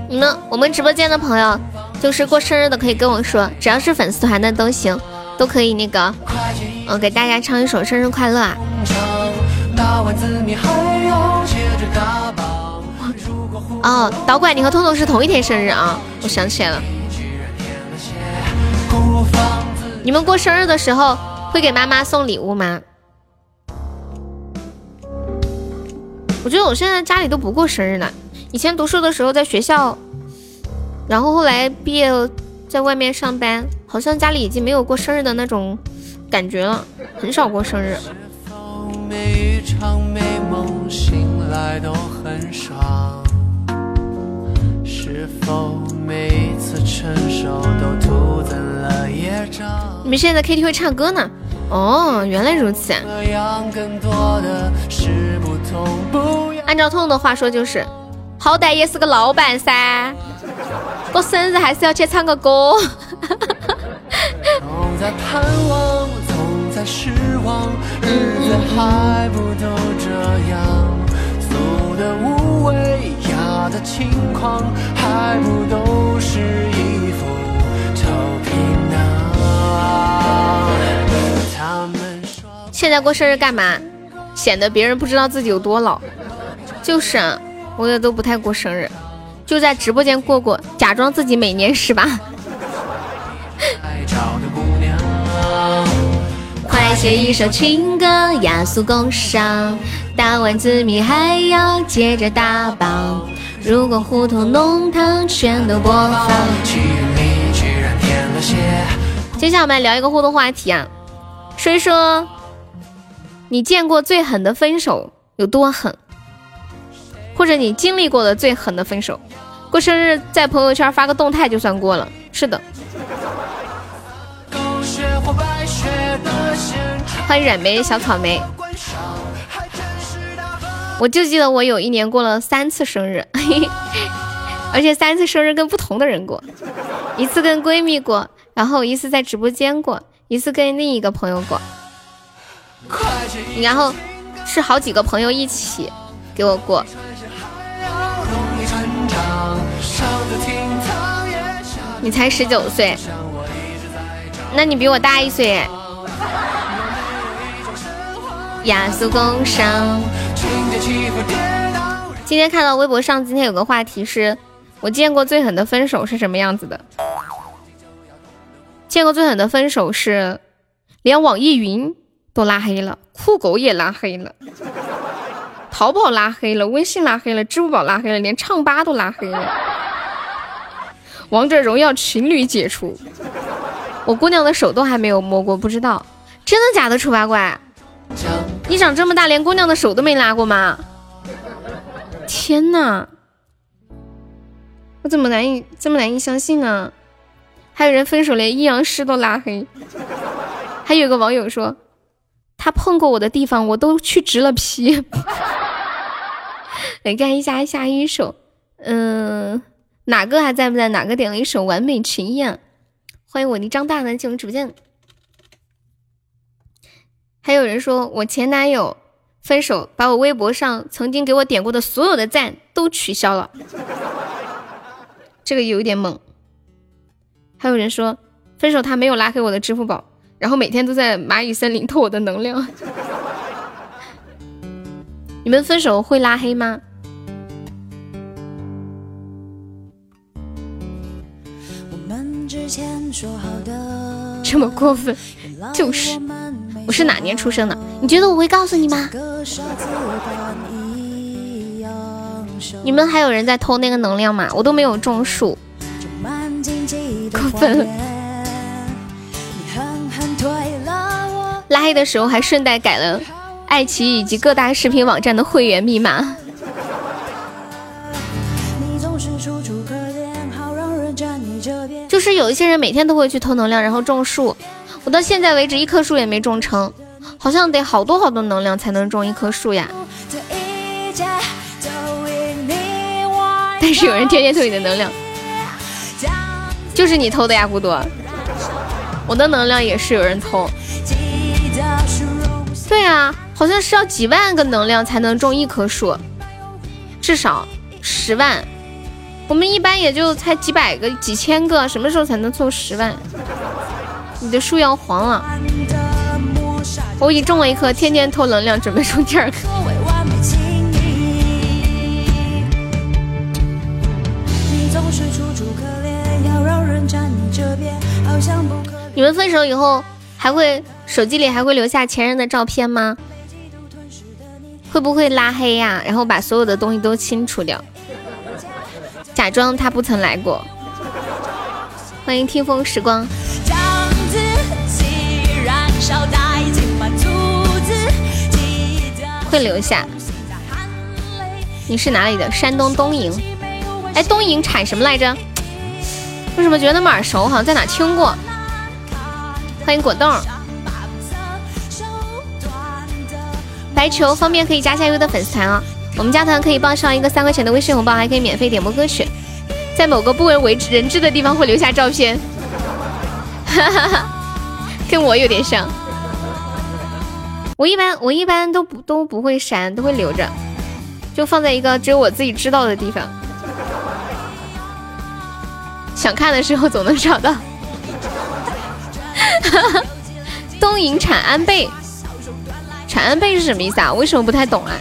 你们我们直播间的朋友，就是过生日的可以跟我说，只要是粉丝团的都行，都可以那个，嗯，给大家唱一首生日快乐啊！哦，导管，你和痛痛是同一天生日啊！我想起来了。你们过生日的时候会给妈妈送礼物吗？我觉得我现在家里都不过生日了。以前读书的时候在学校，然后后来毕业在外面上班，好像家里已经没有过生日的那种感觉了，很少过生日。每一次承受都徒增了业障？你们现在在 KTV 唱歌呢？哦，原来如此。按照痛痛的话说，就是好歹也是个老板噻，过生日还是要去唱个歌。总在盼望，总在失望，日子还不都这样，俗的无味。的情况还不都是一副臭皮囊？他们说现在过生日干嘛？显得别人不知道自己有多老。就是啊，我也都不太过生日，就在直播间过过，假装自己每年十八。快写一首情歌，雅俗共赏。打完字谜还要接着打榜。如果胡同弄堂全都播放。接下来我们来聊一个互动话题啊，说一说你见过最狠的分手有多狠，或者你经历过的最狠的分手。过生日在朋友圈发个动态就算过了。是的。欢迎染眉小草莓。我就记得我有一年过了三次生日，而且三次生日跟不同的人过，一次跟闺蜜过，然后一次在直播间过，一次跟另一个朋友过，然后是好几个朋友一起给我过。你才十九岁，那你比我大一岁。雅俗共赏。今天看到微博上，今天有个话题是我见过最狠的分手是什么样子的？见过最狠的分手是连网易云都拉黑了，酷狗也拉黑了，淘宝拉黑了，微信拉黑了，支付宝拉黑了，连唱吧都拉黑了，王者荣耀情侣解除，我姑娘的手都还没有摸过，不知道真的假的？丑八怪。你长这么大，连姑娘的手都没拉过吗？天哪，我怎么难以这么难以相信呢？还有人分手连阴阳师都拉黑，还有个网友说，他碰过我的地方我都去植了皮。来看一下下一首，嗯，哪个还在不在？哪个点了一首完美情宴？欢迎我的张大男进入直播间。还有人说我前男友分手，把我微博上曾经给我点过的所有的赞都取消了，这个有一点猛。还有人说分手他没有拉黑我的支付宝，然后每天都在蚂蚁森林偷我的能量。你们分手会拉黑吗？这么过分，就是。我是哪年出生的？你觉得我会告诉你吗？你们还有人在偷那个能量吗？我都没有种树，过分了。拉黑的时候还顺带改了爱奇艺以及各大视频网站的会员密码。就是有一些人每天都会去偷能量，然后种树。我到现在为止一棵树也没种成，好像得好多好多能量才能种一棵树呀。但是有人天天偷你的能量，就是你偷的呀，孤独。我的能量也是有人偷。对啊，好像是要几万个能量才能种一棵树，至少十万。我们一般也就才几百个、几千个，什么时候才能凑十万？你的树要黄了，我已种了一棵，天天偷能量，准备种第二棵。你们分手以后还会手机里还会留下前任的照片吗？会不会拉黑呀？然后把所有的东西都清除掉，假装他不曾来过。欢迎听风时光。会留下。你是哪里的？山东东营。哎，东营产什么来着？为什么觉得那么耳熟？好像在哪听过。欢迎果冻。白球方便可以加下优的粉丝团啊。我们加团可以报上一个三块钱的微信红包，还可以免费点播歌曲。在某个不为为人知的地方会留下照片。哈哈哈。跟我有点像，我一般我一般都不都不会删，都会留着，就放在一个只有我自己知道的地方，想看的时候总能找到。东营产安倍，产安贝是什么意思啊？为什么不太懂啊？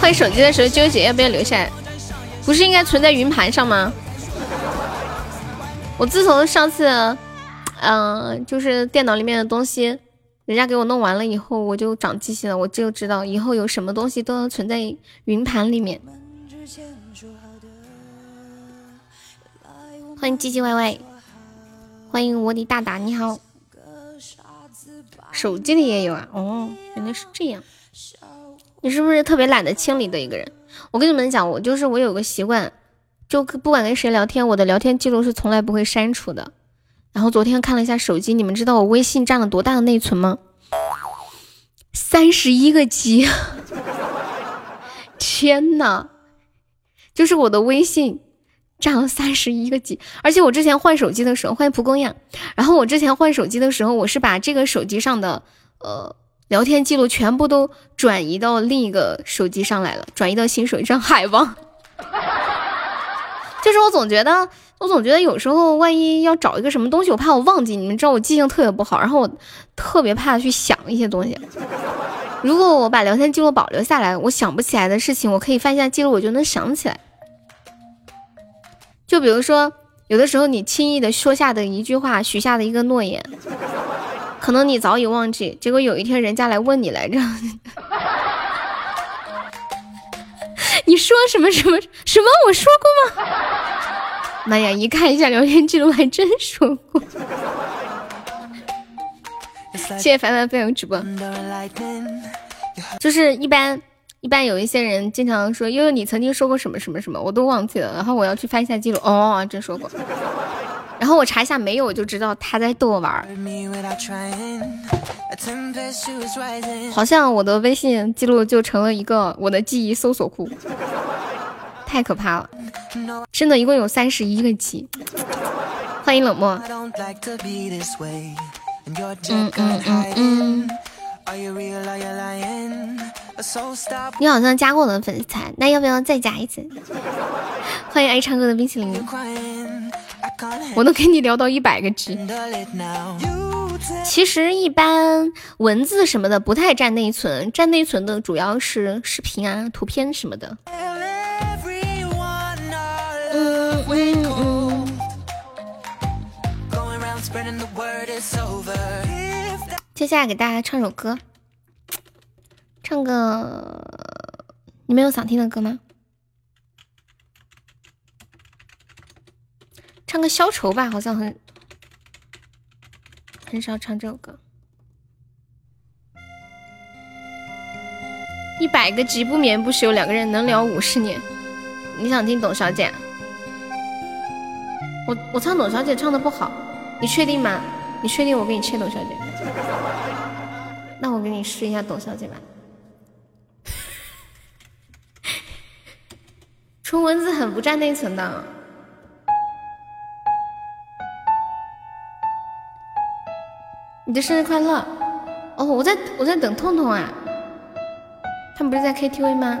换手机的时候纠结要不要留下来，不是应该存在云盘上吗？我自从上次，嗯，就是电脑里面的东西，人家给我弄完了以后，我就长记性了，我就知道以后有什么东西都要存在云盘里面。欢迎唧唧歪歪，欢迎我的大大，你好。手机里也有啊，哦，原来是这样。你是不是特别懒得清理的一个人？我跟你们讲，我就是我有个习惯。就不管跟谁聊天，我的聊天记录是从来不会删除的。然后昨天看了一下手机，你们知道我微信占了多大的内存吗？三十一个 G！天呐，就是我的微信占了三十一个 G，而且我之前换手机的时候，欢迎蒲公英。然后我之前换手机的时候，我是把这个手机上的呃聊天记录全部都转移到另一个手机上来了，转移到新手机上海王。就是我总觉得，我总觉得有时候万一要找一个什么东西，我怕我忘记。你们知道我记性特别不好，然后我特别怕去想一些东西。如果我把聊天记录保留下来，我想不起来的事情，我可以翻一下记录，我就能想起来。就比如说，有的时候你轻易的说下的一句话，许下的一个诺言，可能你早已忘记，结果有一天人家来问你来着。你说什么什么什么？我说过吗？妈呀！一看一下聊天记录，还真说过。谢谢凡凡分享直播。就是一般一般有一些人经常说悠悠，你曾经说过什么什么什么，我都忘记了。然后我要去翻一下记录，哦，真说过。然后我查一下没有，我就知道他在逗我玩儿。好像我的微信记录就成了一个我的记忆搜索库，太可怕了！真的，一共有三十一个 G。欢迎冷漠。嗯嗯嗯嗯。你好像加过我的粉丝团，那要不要再加一次？欢迎爱唱歌的冰淇淋。我能跟你聊到一百个 G。其实一般文字什么的不太占内存，占内存的主要是视频啊、图片什么的。接下来给大家唱首歌，唱个你们有想听的歌吗？唱个消愁吧，好像很很少唱这首歌。一百个 G 不眠不休，两个人能聊五十年。你想听董小姐？我我唱董小姐唱的不好，你确定吗？你确定我给你切董小姐？那我给你试一下董小姐吧。纯文字很不占内存的。你的生日快乐！哦，我在我在等痛痛啊，他们不是在 KTV 吗？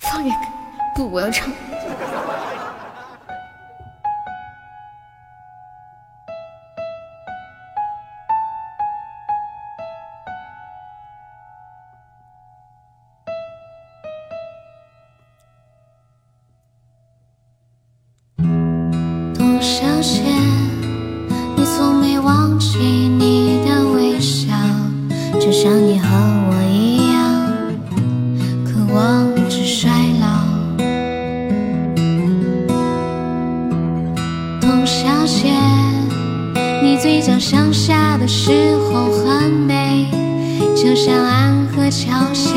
放一个，不，我要唱。向下的时候很美，就像安河桥下。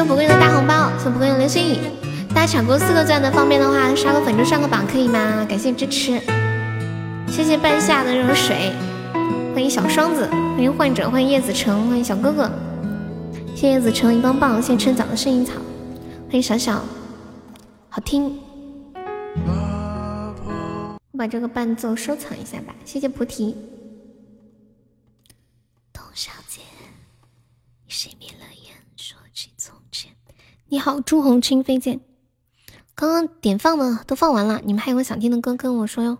谢我蒲公英的大红包，送蒲公英的流星雨。大家抢够四个钻的，方便的话刷个粉就上个榜可以吗？感谢支持，谢谢半夏的热水，欢迎小双子，欢迎患者，欢迎叶子成，欢迎小哥哥，谢谢叶子成荧光棒，谢谢春早的薰衣草，欢迎小小，好听。我把这个伴奏收藏一下吧，谢谢菩提。董小姐，你熄灭了，你好，朱红青飞剑。刚刚点放的都放完了，你们还有想听的歌跟我说哟。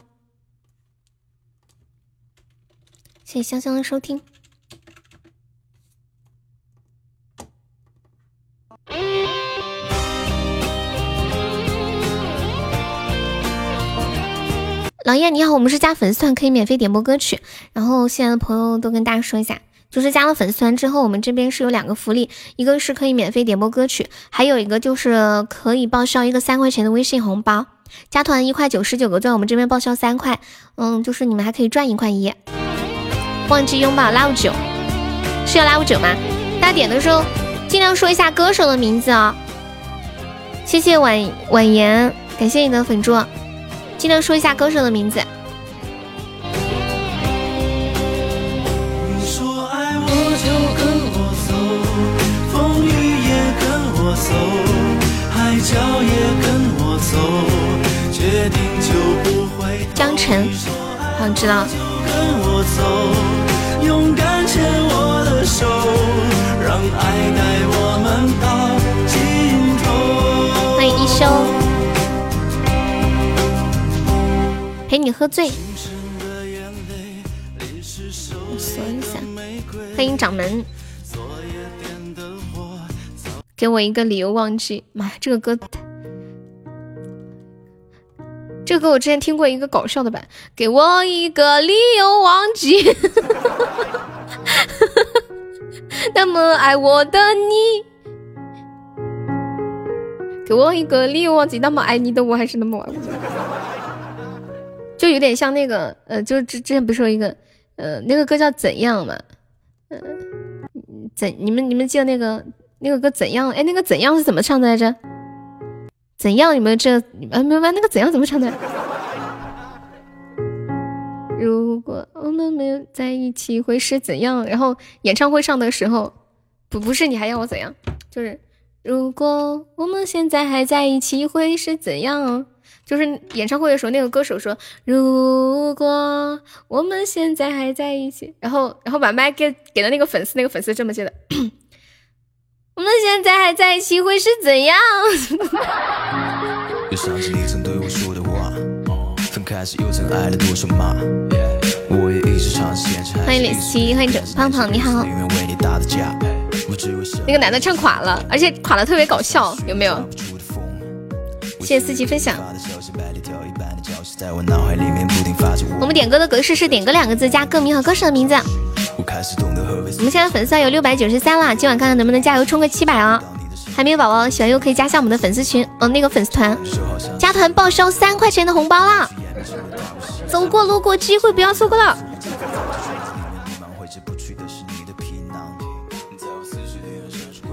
谢谢香香的收听。老叶你好，我们是加粉丝团可以免费点播歌曲，然后现在的朋友都跟大家说一下，就是加了粉丝团之后，我们这边是有两个福利，一个是可以免费点播歌曲，还有一个就是可以报销一个三块钱的微信红包。加团一块九十九个钻，我们这边报销三块，嗯，就是你们还可以赚一块一。忘记拥抱 love 九，是要 love 九吗？大家点的时候尽量说一下歌手的名字啊、谢谢婉婉言，感谢你的粉猪。尽量说一下歌手的名字。张晨，好，知道了。跟我走，勇敢牵我的手，让爱带我们到尽头。欢迎一休，陪你喝醉。欢迎掌门。给我一个理由忘记，妈呀，这个歌。这个歌我之前听过一个搞笑的版，给我一个理由忘记，那么爱我的你，给我一个理由忘记那么爱你的我还是那么爱我，就有点像那个呃，就是之之前不是说一个呃那个歌叫怎样嘛，嗯、怎你们你们记得那个那个歌怎样？哎，那个怎样是怎么唱的来着？怎样？你们这你们没有那个怎样怎么唱的？如果我们没有在一起会是怎样？然后演唱会上的时候，不不是你还要我怎样？就是如果我们现在还在一起会是怎样？就是演唱会的时候，那个歌手说：“如果我们现在还在一起。”然后然后把麦给给了那个粉丝，那个粉丝这么接的。我们现在还在一起会是怎样？又想起你曾对我说的话，分开时又曾挨了多少骂。我也一直尝试坚持，欢迎李希，欢迎整胖胖，你好。那个男的唱垮了，而且垮的特别搞笑，有没有？谢谢四季分享。我们点歌的格式是点歌两个字加歌名和歌手的名字。我们现在粉丝有六百九十三了，今晚看看能不能加油冲个七百啊！还没有宝宝喜欢又可以加下我们的粉丝群，嗯、那个粉丝团，加团报销三块钱的红包啦！走过路过机会不要错过了。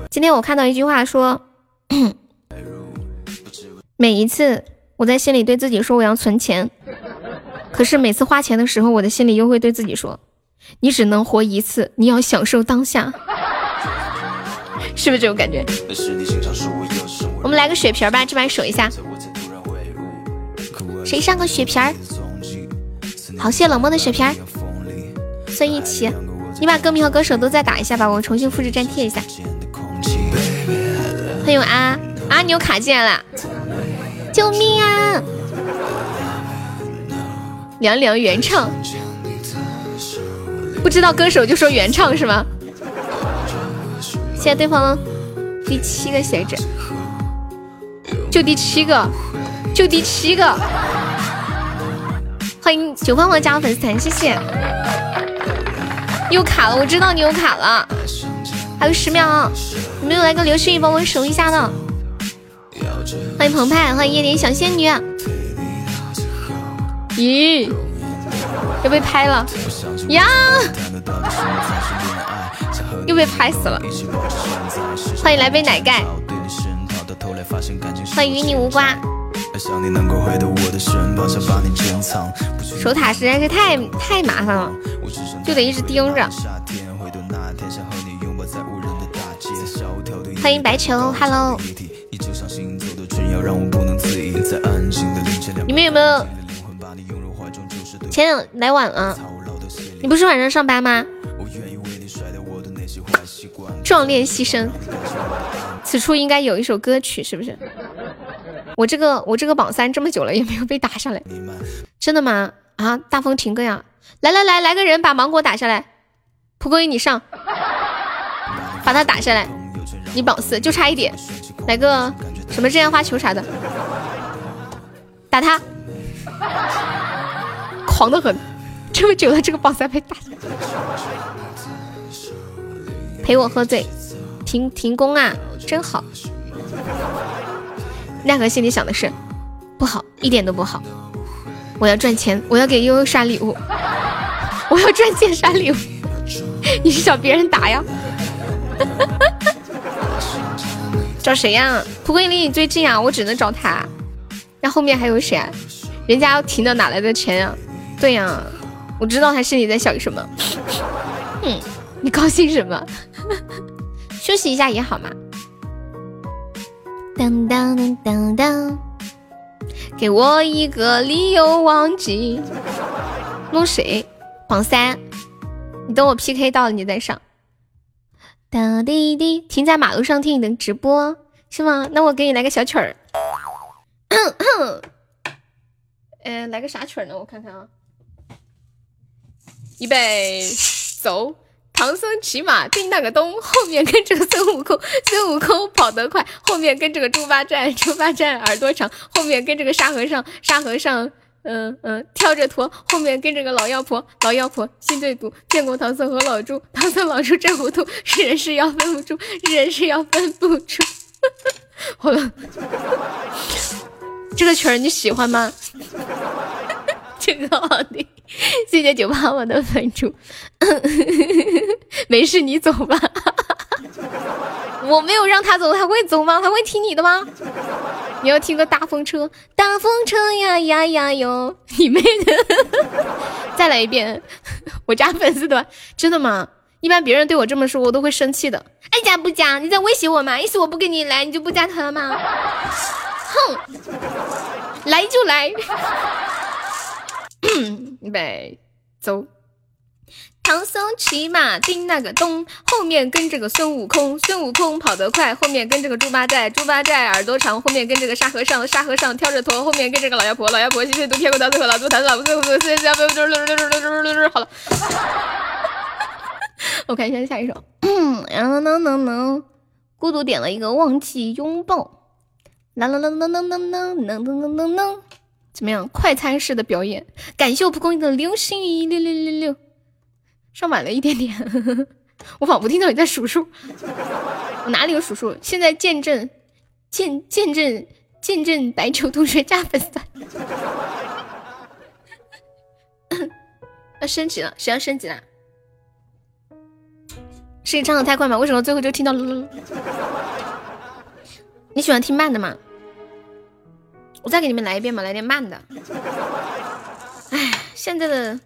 今天我看到一句话说，每一次我在心里对自己说我要存钱，可是每次花钱的时候，我的心里又会对自己说，你只能活一次，你要享受当下，是不是这种感觉？我们来个血瓶吧，这把守一下，谁上个血瓶儿？好，谢谢冷漠的血瓶儿，孙一奇，你把歌名和歌手都再打一下吧，我重新复制粘贴一下。欢迎啊啊，你又卡进来了，救命啊！凉凉原唱，不知道歌手就说原唱是吗？谢谢对方第七个血纸，就第七个，就第七个。欢迎九胖胖加入粉丝团，谢谢。又卡了，我知道你又卡了，还有十秒，有没有来个流星雨帮我守一下的？欢迎澎湃，欢迎夜里小仙女。咦，又被拍了呀！又被拍死了。欢迎来杯奶盖，欢迎与你无瓜。守塔实在是太太麻烦了，就得一直盯着。欢迎白球，Hello。你们有没有？前两来晚了，你不是晚上上班吗？壮烈牺牲，此处应该有一首歌曲，是不是？我这个我这个榜三这么久了也没有被打下来，真的吗？啊，大风停歌呀！来来来，来个人把芒果打下来，蒲公英你上，把他打下来，你榜四就差一点，来个什么真烟花球啥的，打他，狂的很，这么久了这个榜三被打，陪我喝醉，停停工啊，真好。奈何心里想的是，不好，一点都不好。我要赚钱，我要给悠悠刷礼物，我要赚钱刷礼物。你是找别人打呀？找谁呀？蒲公英离你最近啊，我只能找他。那后面还有谁啊？人家要停的哪来的钱呀？对呀，我知道他心里在想什么。嗯，你高兴什么？休息一下也好嘛。当当当当当，给我一个理由忘记。弄谁？榜三，你等我 PK 到了你再上。哒滴滴，停在马路上听你的直播是吗？那我给你来个小曲儿。嗯，来个啥曲儿呢？我看看啊。预备，走。唐僧骑马进那个咚，后面跟着孙悟空，孙悟空跑得快，后面跟着个猪八戒，猪八戒耳朵长，后面跟着个沙和尚，沙和尚。嗯嗯，挑着砣，后面跟着个老妖婆，老妖婆心最毒，见过唐僧和老猪，唐僧老猪真糊涂，是人是妖分不出，是人是妖分不出。好了，这个曲儿你喜欢吗？这个好听，谢谢九八我的粉猪，没事你走吧。我没有让他走，他会走吗？他会听你的吗？你要听个大风车，大风车呀呀呀哟！你妹的！再来一遍，我加粉丝团，真的吗？一般别人对我这么说，我都会生气的。爱加不加？你在威胁我吗？意思我不跟你来，你就不加团吗？哼，来就来。预备，走。唐僧骑马叮那个咚，后面跟着个孙悟空，孙悟空跑得快，后面跟着个猪八戒，猪八戒耳朵长，后面跟着个沙和尚，沙和尚挑着砣，后面跟着个老妖婆，老妖婆心碎毒，骗过唐僧，老猪唐僧，老猪唐僧，好了，我看一下下一首，嗯，然后呢呢呢，孤独点了一个忘记拥抱，能能能能能能能能能能能，怎么样？快餐式的表演，感谢我蒲公英的流星雨六六六六。上晚了一点点，我仿佛听到你在数数。我哪里有数数？现在见证，见见证，见证白球同学加粉丝。要升级了，谁要升级了？是你唱的太快吗？为什么最后就听到了？你喜欢听慢的吗？我再给你们来一遍吧，来点慢的。哎，现在的。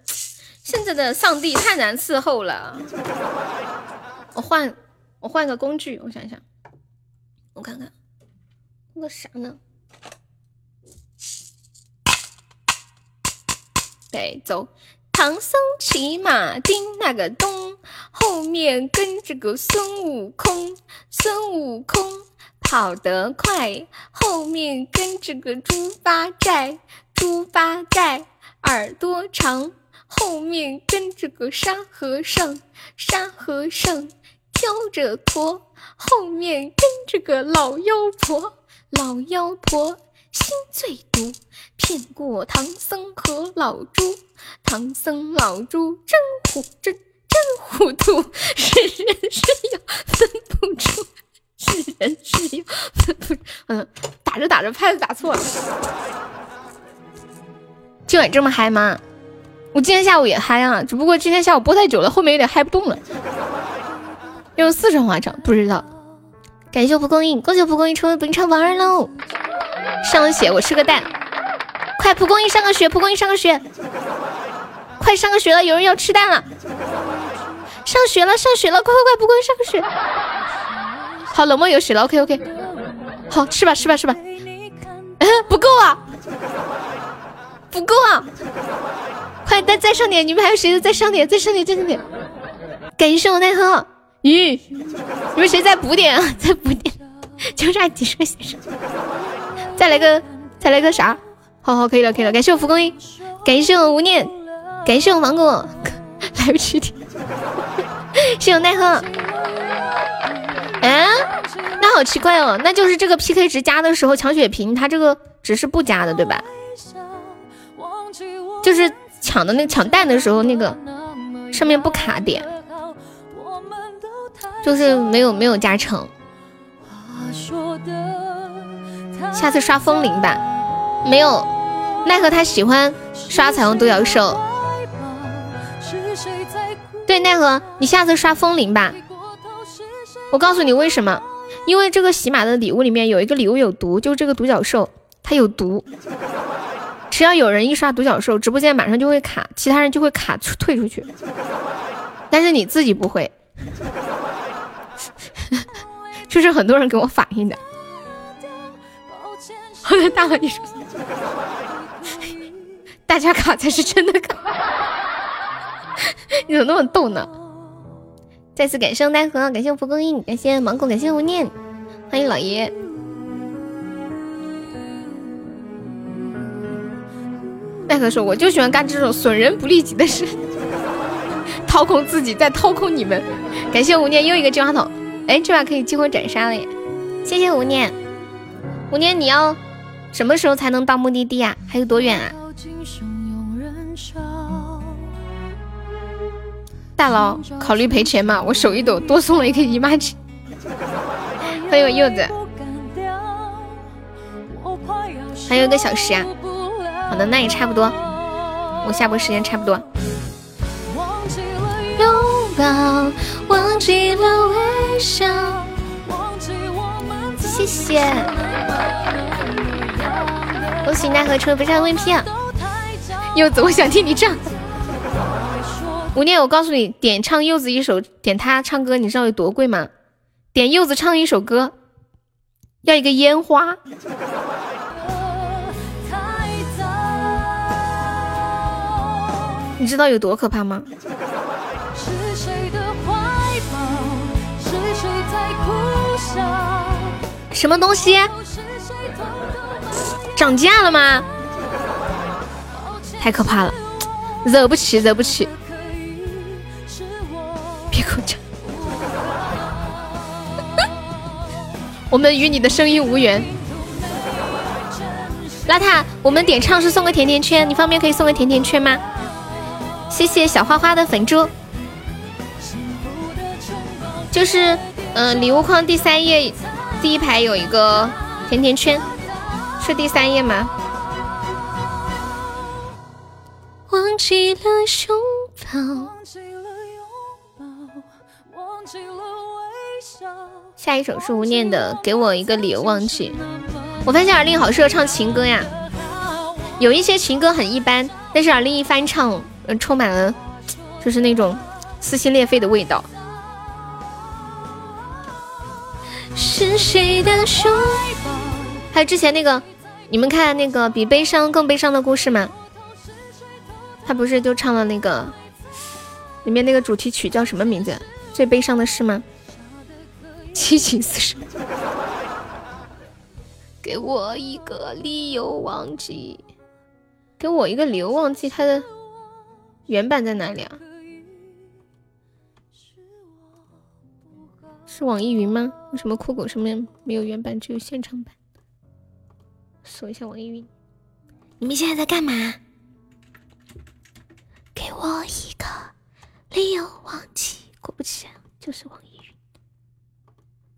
现在的上帝太难伺候了，我换我换个工具，我想想，我看看，那个啥呢？对，走，唐僧骑马进那个咚，后面跟着个孙悟空，孙悟空跑得快，后面跟着个猪八戒，猪八戒耳朵长。后面跟着个沙和尚，沙和尚挑着砣；后面跟着个老妖婆，老妖婆心最毒，骗过唐僧和老猪，唐僧老猪真糊真真糊涂，是人是妖分不出，是人是妖分不。嗯，打着打着拍子打错了，今晚这么嗨吗？我今天下午也嗨啊，只不过今天下午播太久了，后面有点嗨不动了。用四川话唱，不知道。感谢蒲公英，恭喜蒲公英成为本场榜二喽！上了血，我吃个蛋。快，蒲公英上个血，蒲公英上个血，快上个学了，有人要吃蛋了。上学了，上学了，快快快，蒲公英上个学。好，冷漠有血了，OK OK。好，吃吧吃吧吃吧。不够啊，不够啊。快再再上点！你们还有谁的？再上点！再上点！再上点！感谢我奈何。咦，你们谁再补点啊？再补点，就差几十个血生。再来个，再来个啥？好好，可以了，可以了。感谢我蒲公英，感谢我无念，感谢我芒果，来不及点。谢我奈何。啊，那好奇怪哦，那就是这个 PK 值加的时候抢血瓶，它这个值是不加的，对吧？就是。抢的那抢蛋的时候，那个上面不卡点，就是没有没有加成。下次刷风铃吧，没有。奈何他喜欢刷彩虹独角兽。对，奈何你下次刷风铃吧。我告诉你为什么，因为这个喜马的礼物里面有一个礼物有毒，就是这个独角兽它有毒。只要有人一刷独角兽，直播间马上就会卡，其他人就会卡出退出去。但是你自己不会，就是很多人给我反映的。后来大哥你说，大家卡才是真的卡，你怎么那么逗呢？再次感谢奈何，感谢蒲公英，感谢芒果，感谢无念，欢迎老爷。奈何说：“我就喜欢干这种损人不利己的事。”掏空自己，再掏空你们。感谢无念又一个金话筒，哎，这把可以激活斩杀了耶！谢谢无念，无念你要什么时候才能到目的地啊？还有多远啊？大佬，考虑赔钱吗？我手一抖，多送了一个姨妈巾。欢迎我柚子，还有一个小时啊。好的，那也差不多，我下播时间差不多。拥抱，忘记了微笑。谢谢，恭喜奈何出不上 VP。柚子，我想听你唱。吴念，我告诉你，点唱柚子一首，点他唱歌，你知道有多贵吗？点柚子唱一首歌，要一个烟花。你知道有多可怕吗？什么东西？涨价了吗？太可怕了，惹不起，惹不起！别口叫，我们与你的声音无缘。邋遢，我们点唱是送个甜甜圈，你方便可以送个甜甜圈吗？谢谢小花花的粉猪，就是，嗯，礼物框第三页第一排有一个甜甜圈，是第三页吗？忘记了拥抱，下一首是无念的，给我一个理由忘记。我发现耳令好适合唱情歌呀，有一些情歌很一般，但是耳令一翻唱。充满了就是那种撕心裂肺的味道。是谁的手？还有之前那个，你们看那个比悲伤更悲伤的故事吗？他不是就唱了那个里面那个主题曲叫什么名字？最悲伤的事吗？七情四射。给我一个理由忘记，给我一个理由忘记他的。原版在哪里啊？是网易云吗？为什么酷狗上面没有原版，只有现场版？搜一下网易云。你们现在在干嘛？给我一个理由忘记。果不其然，就是网易云。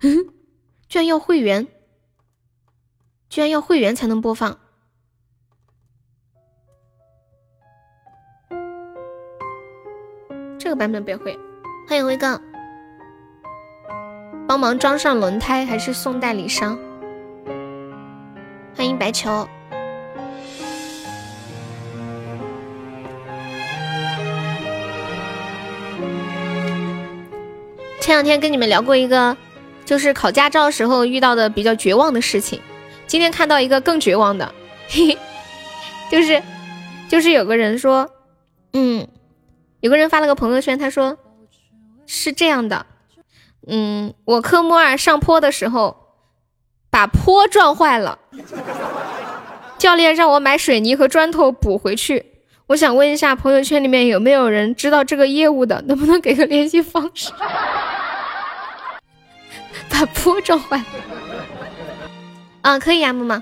嗯，居然要会员，居然要会员才能播放。版本别会，欢迎威哥，帮忙装上轮胎还是送代理商？欢迎白球。前两天跟你们聊过一个，就是考驾照时候遇到的比较绝望的事情。今天看到一个更绝望的，嘿嘿，就是就是有个人说，嗯。有个人发了个朋友圈，他说是这样的，嗯，我科目二上坡的时候把坡撞坏了，教练让我买水泥和砖头补回去。我想问一下，朋友圈里面有没有人知道这个业务的？能不能给个联系方式？把坡撞坏，啊，可以啊，木木。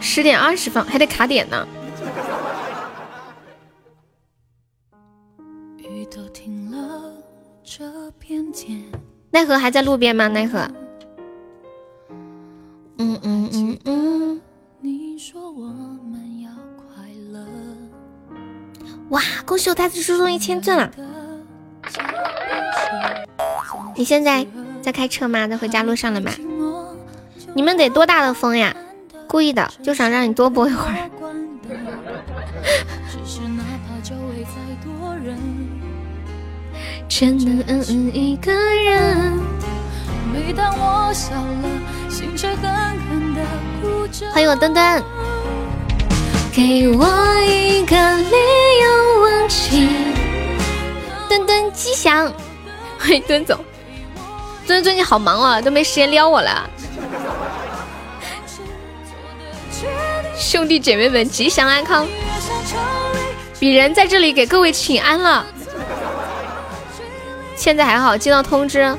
十点二十分还得卡点呢。奈何还在路边吗？奈何？嗯嗯嗯嗯。哇！恭喜我大子叔送一千钻了。你现在在开车吗？在回家路上了吗？你们得多大的风呀？故意的，就想让你多播一会儿。欢迎我墩墩。给我一个理由忘记。墩墩吉祥。欢迎墩总。墩墩最近好忙啊，都没时间撩我了。兄弟姐妹们吉祥安康。鄙人在这里给各位请安了。现在还好，接到通知，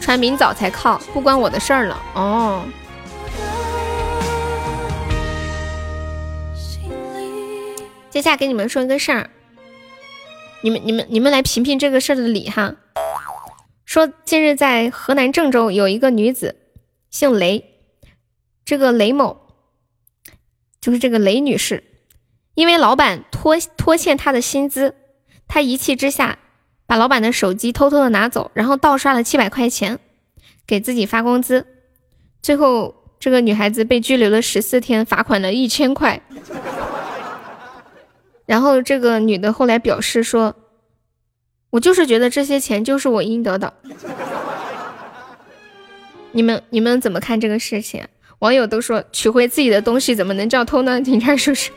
传明早才靠，不关我的事儿了。哦。接下来给你们说一个事儿，你们、你们、你们来评评这个事儿的理哈。说近日在河南郑州有一个女子，姓雷，这个雷某就是这个雷女士，因为老板拖拖欠她的薪资，她一气之下把老板的手机偷偷的拿走，然后盗刷了七百块钱给自己发工资，最后这个女孩子被拘留了十四天，罚款了一千块。然后这个女的后来表示说。我就是觉得这些钱就是我应得的，你们你们怎么看这个事情？网友都说取回自己的东西怎么能叫偷呢？警察叔叔，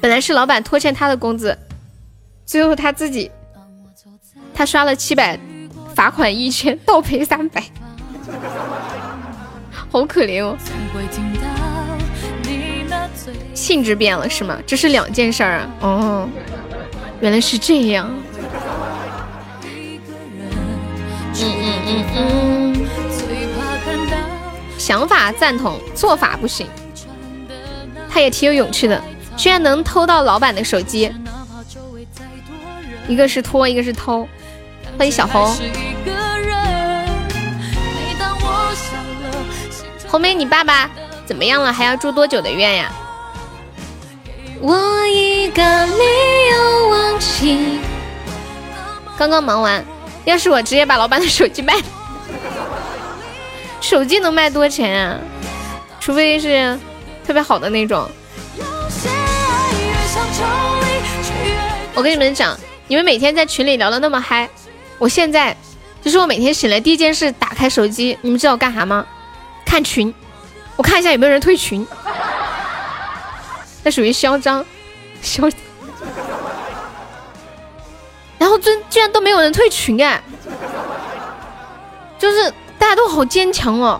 本来是老板拖欠他的工资，最后他自己他刷了七百，罚款一千，倒赔三百，好可怜哦。性质变了是吗？这是两件事儿啊，哦。原来是这样。嗯嗯嗯嗯。想法赞同，做法不行。他也挺有勇气的，居然能偷到老板的手机。一个是拖，一个是偷。欢迎小红。红梅，你爸爸怎么样了？还要住多久的院呀？我一个没有忘记。刚刚忙完，要是我直接把老板的手机卖，手机能卖多钱啊？除非是特别好的那种。我跟你们讲，你们每天在群里聊的那么嗨，我现在就是我每天醒来第一件事打开手机，你们知道我干啥吗？看群，我看一下有没有人退群。那属于嚣张，嚣。然后居居然都没有人退群哎，就是大家都好坚强哦。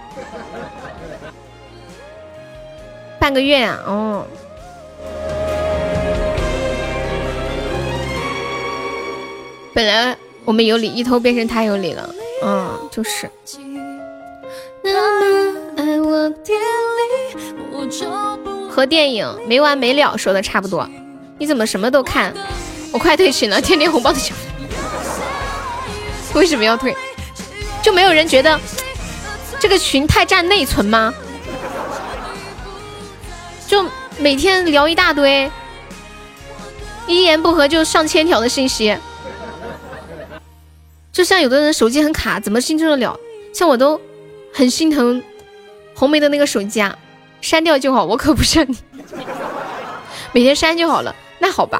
半个月啊，哦。本来我们有理，一偷变成他有理了，嗯，就是。和电影没完没了说的差不多，你怎么什么都看？我快退群了，天天红包的钱，为什么要退？就没有人觉得这个群太占内存吗？就每天聊一大堆，一言不合就上千条的信息，就像有的人手机很卡，怎么心受得了？像我都很心疼红梅的那个手机啊。删掉就好，我可不删你。每天删就好了，那好吧。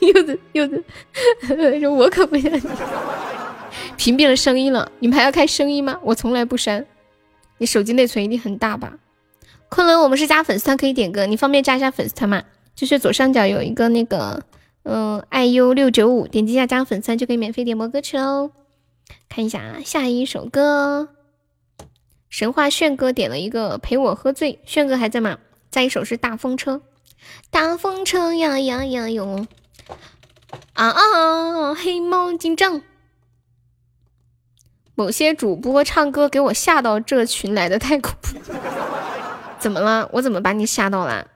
柚子柚子：“ 我可不想。”屏蔽了声音了，你们还要开声音吗？我从来不删。你手机内存一定很大吧？昆仑，我们是加粉丝团可以点歌，你方便加一下粉丝团吗？就是左上角有一个那个，嗯，iu 六九五，点击一下加粉丝团就可以免费点播歌曲喽。看一下啊，下一首歌。神话炫哥点了一个陪我喝醉，炫哥还在吗？再一首是大风车，大风车呀呀呀哟，啊啊黑猫警长。某些主播唱歌给我吓到这群来的太恐怖，怎么了？我怎么把你吓到了？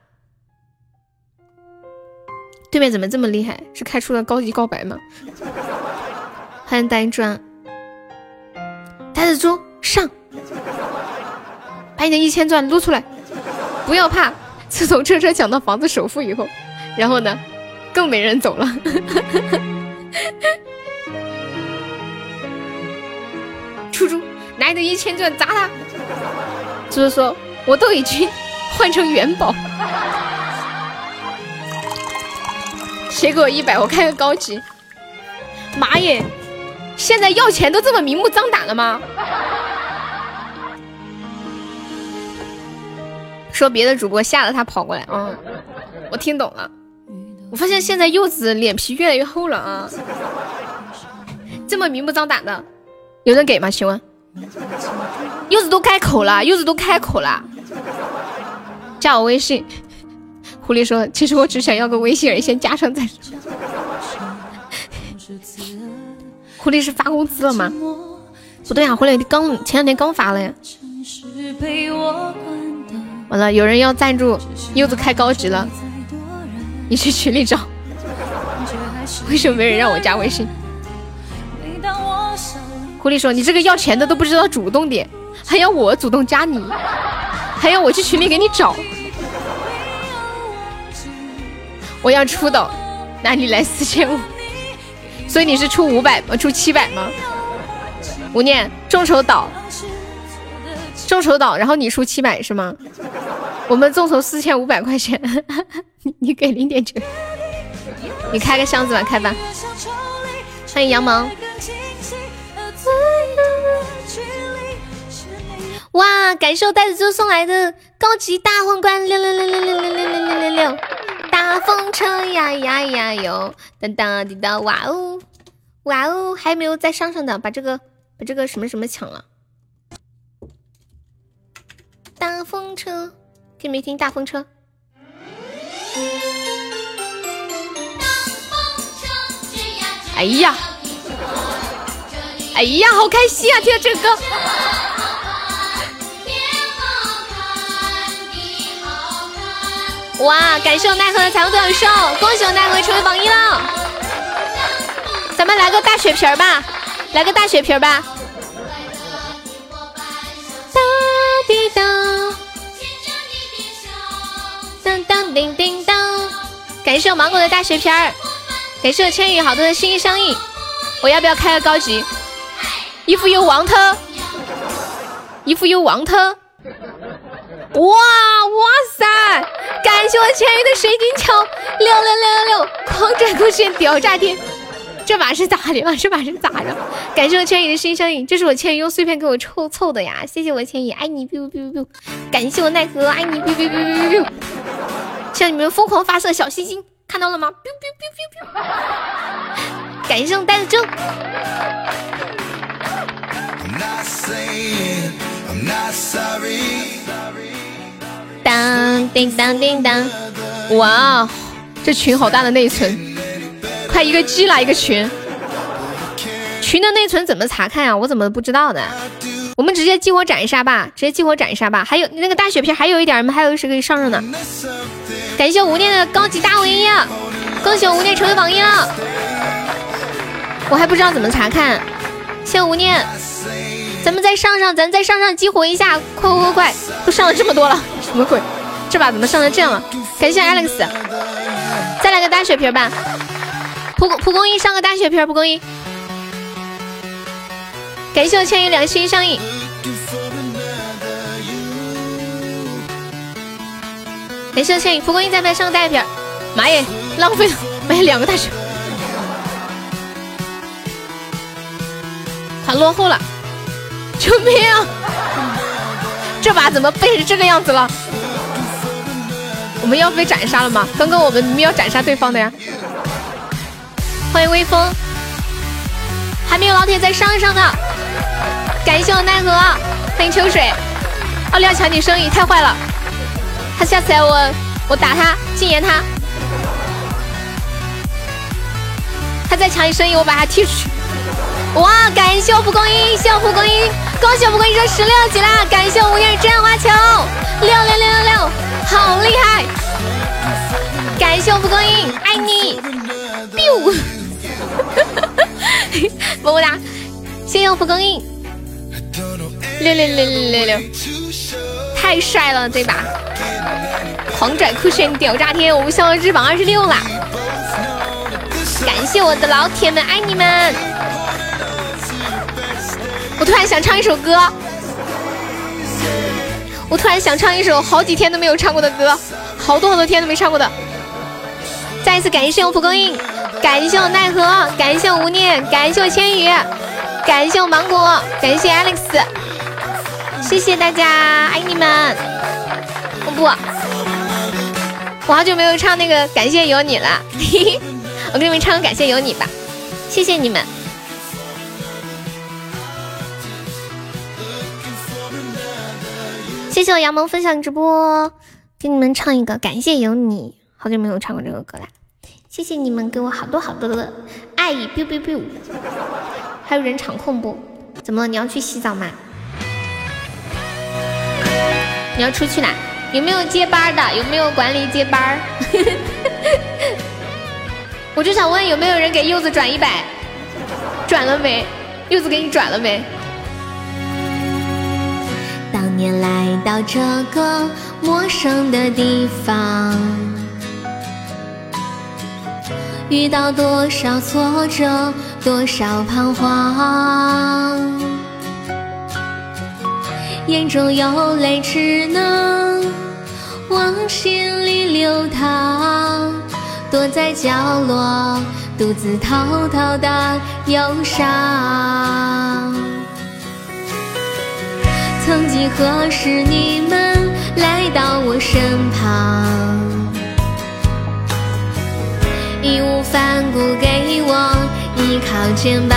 对面怎么这么厉害？是开出了高级告白吗？欢迎呆砖，呆子猪上。把你的一千钻撸出来，不要怕。自从车车抢到房子首付以后，然后呢，更没人走了。出猪，拿你的一千钻砸他。猪猪说：“我都已经换成元宝。”谁给我一百，我开个高级。妈耶，现在要钱都这么明目张胆了吗？说别的主播吓得他跑过来，嗯，我听懂了。我发现现在柚子脸皮越来越厚了啊，这么明目张胆的，有人给吗？请问柚子都开口了，柚子都开口了，加我微信。狐狸说：“其实我只想要个微信而已，先加上再说。”狐狸是发工资了吗？不对啊，狐狸刚前两天刚发了呀。完了，有人要赞助柚子开高级了，你去群里找。为什么没人让我加微信？狐狸说：“你这个要钱的都不知道主动点，还要我主动加你，还要我去群里给你找。”我要出的，那你来四千五？所以你是出五百吗？出七百吗？吴念众筹岛，众筹岛，然后你出七百是吗？我们众筹四千五百块钱，你给零点九，你开个箱子吧，开吧。欢迎羊毛。哇，感受袋子猪送来的高级大皇冠，六六六六六六六六六六六。大风车呀呀呀哟，当当滴当，哇哦，哇哦，还没有在上上的？把这个把这个什么什么抢了。大风车，听没听？大风车。哎呀，哎呀，好开心啊！听到这个歌。哇！感谢我奈何的财富独角兽，恭喜我奈何成为榜一了。咱们来个大血瓶吧，来个大血瓶吧。滴当，当当叮叮当。感谢我芒果的大雪片儿，感谢我千羽好多的心心相印。我要不要开个高级？一副有王特，一副有王特。哇哇塞！感谢我千羽的水晶球，六六六六六，狂拽酷炫屌炸天！这把是咋的？这把是咋的？感谢我千羽的心相印，这是我千羽用碎片给我凑凑的呀！谢谢我千羽，爱你 biu biu biu！感谢我奈何，爱你 biu biu biu biu biu！向你们疯狂发射小心心，看到了吗？biu biu biu biu biu！感谢我呆子猪。当叮当叮当，哇，这群好大的内存，快一个 G 了一个群。群的内存怎么查看呀？我怎么不知道的？我们直接激活斩杀吧，直接激活斩杀吧。还有那个大血瓶，还有一点，还有谁可以上上呢？感谢无念的高级大唯一，恭喜我无念成为榜一了。我还不知道怎么查看，谢无念。咱们再上上，咱再上上激活一下，快快快快，都上了这么多了，什么鬼？这把怎么上成这样了？感谢 Alex，再来个大血瓶吧。蒲蒲公英上个大血瓶，蒲公英。感谢我千羽两个心上映。感谢我千羽，蒲公英再不上个大血瓶？妈耶，浪费了，买两个大血，他落后了。救命啊！这把怎么背成这个样子了？我们要被斩杀了吗？刚刚我们明明要斩杀对方的呀！欢迎微风，还没有老铁在上一上的，感谢我奈何，欢迎秋水。奥利奥抢你生意太坏了，他下次来我我打他禁言他，他再抢你生意我把他踢出去。哇！感谢我蒲公英，谢我蒲公英，恭喜我蒲公英升十六级啦！感谢我无念真花球，六六六六六，好厉害！感谢我蒲公英，爱你，biu，么么哒！谢谢我蒲公英，六六六六六六，太帅了这把，狂拽酷炫屌炸天！我们逍遥之榜二十六啦！感谢我的老铁们，爱你们！我突然想唱一首歌，我突然想唱一首好几天都没有唱过的歌，好多好多天都没唱过的。再一次感谢我蒲公英，感谢我奈何，感谢我无念，感谢我千羽，感谢我芒果，感谢 Alex，谢谢大家，爱你们。我不，我好久没有唱那个感谢有你了，嘿嘿，我给你们唱个感谢有你吧，谢谢你们。谢谢我杨萌分享直播，给你们唱一个《感谢有你》，好久没有唱过这个歌了。谢谢你们给我好多好多的爱意，biu biu biu。还有人场控不？怎么了？你要去洗澡吗？你要出去啦？有没有接班的？有没有管理接班？我就想问，有没有人给柚子转一百？转了没？柚子给你转了没？当年来到这个陌生的地方，遇到多少挫折，多少彷徨，眼中有泪只能往心里流淌，躲在角落独自偷偷的忧伤。曾几何时，你们来到我身旁，义无反顾给我依靠肩膀，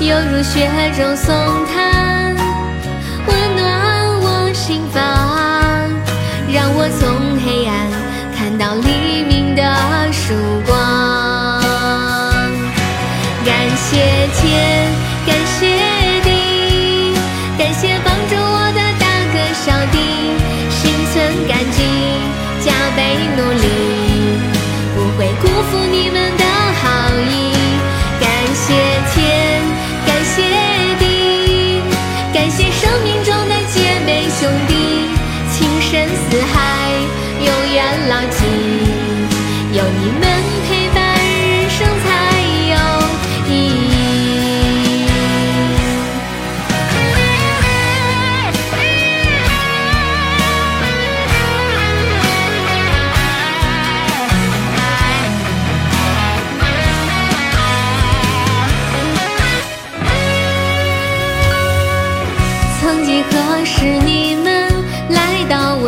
犹如雪中送炭，温暖我心房，让我从黑暗看到黎明的曙光。感谢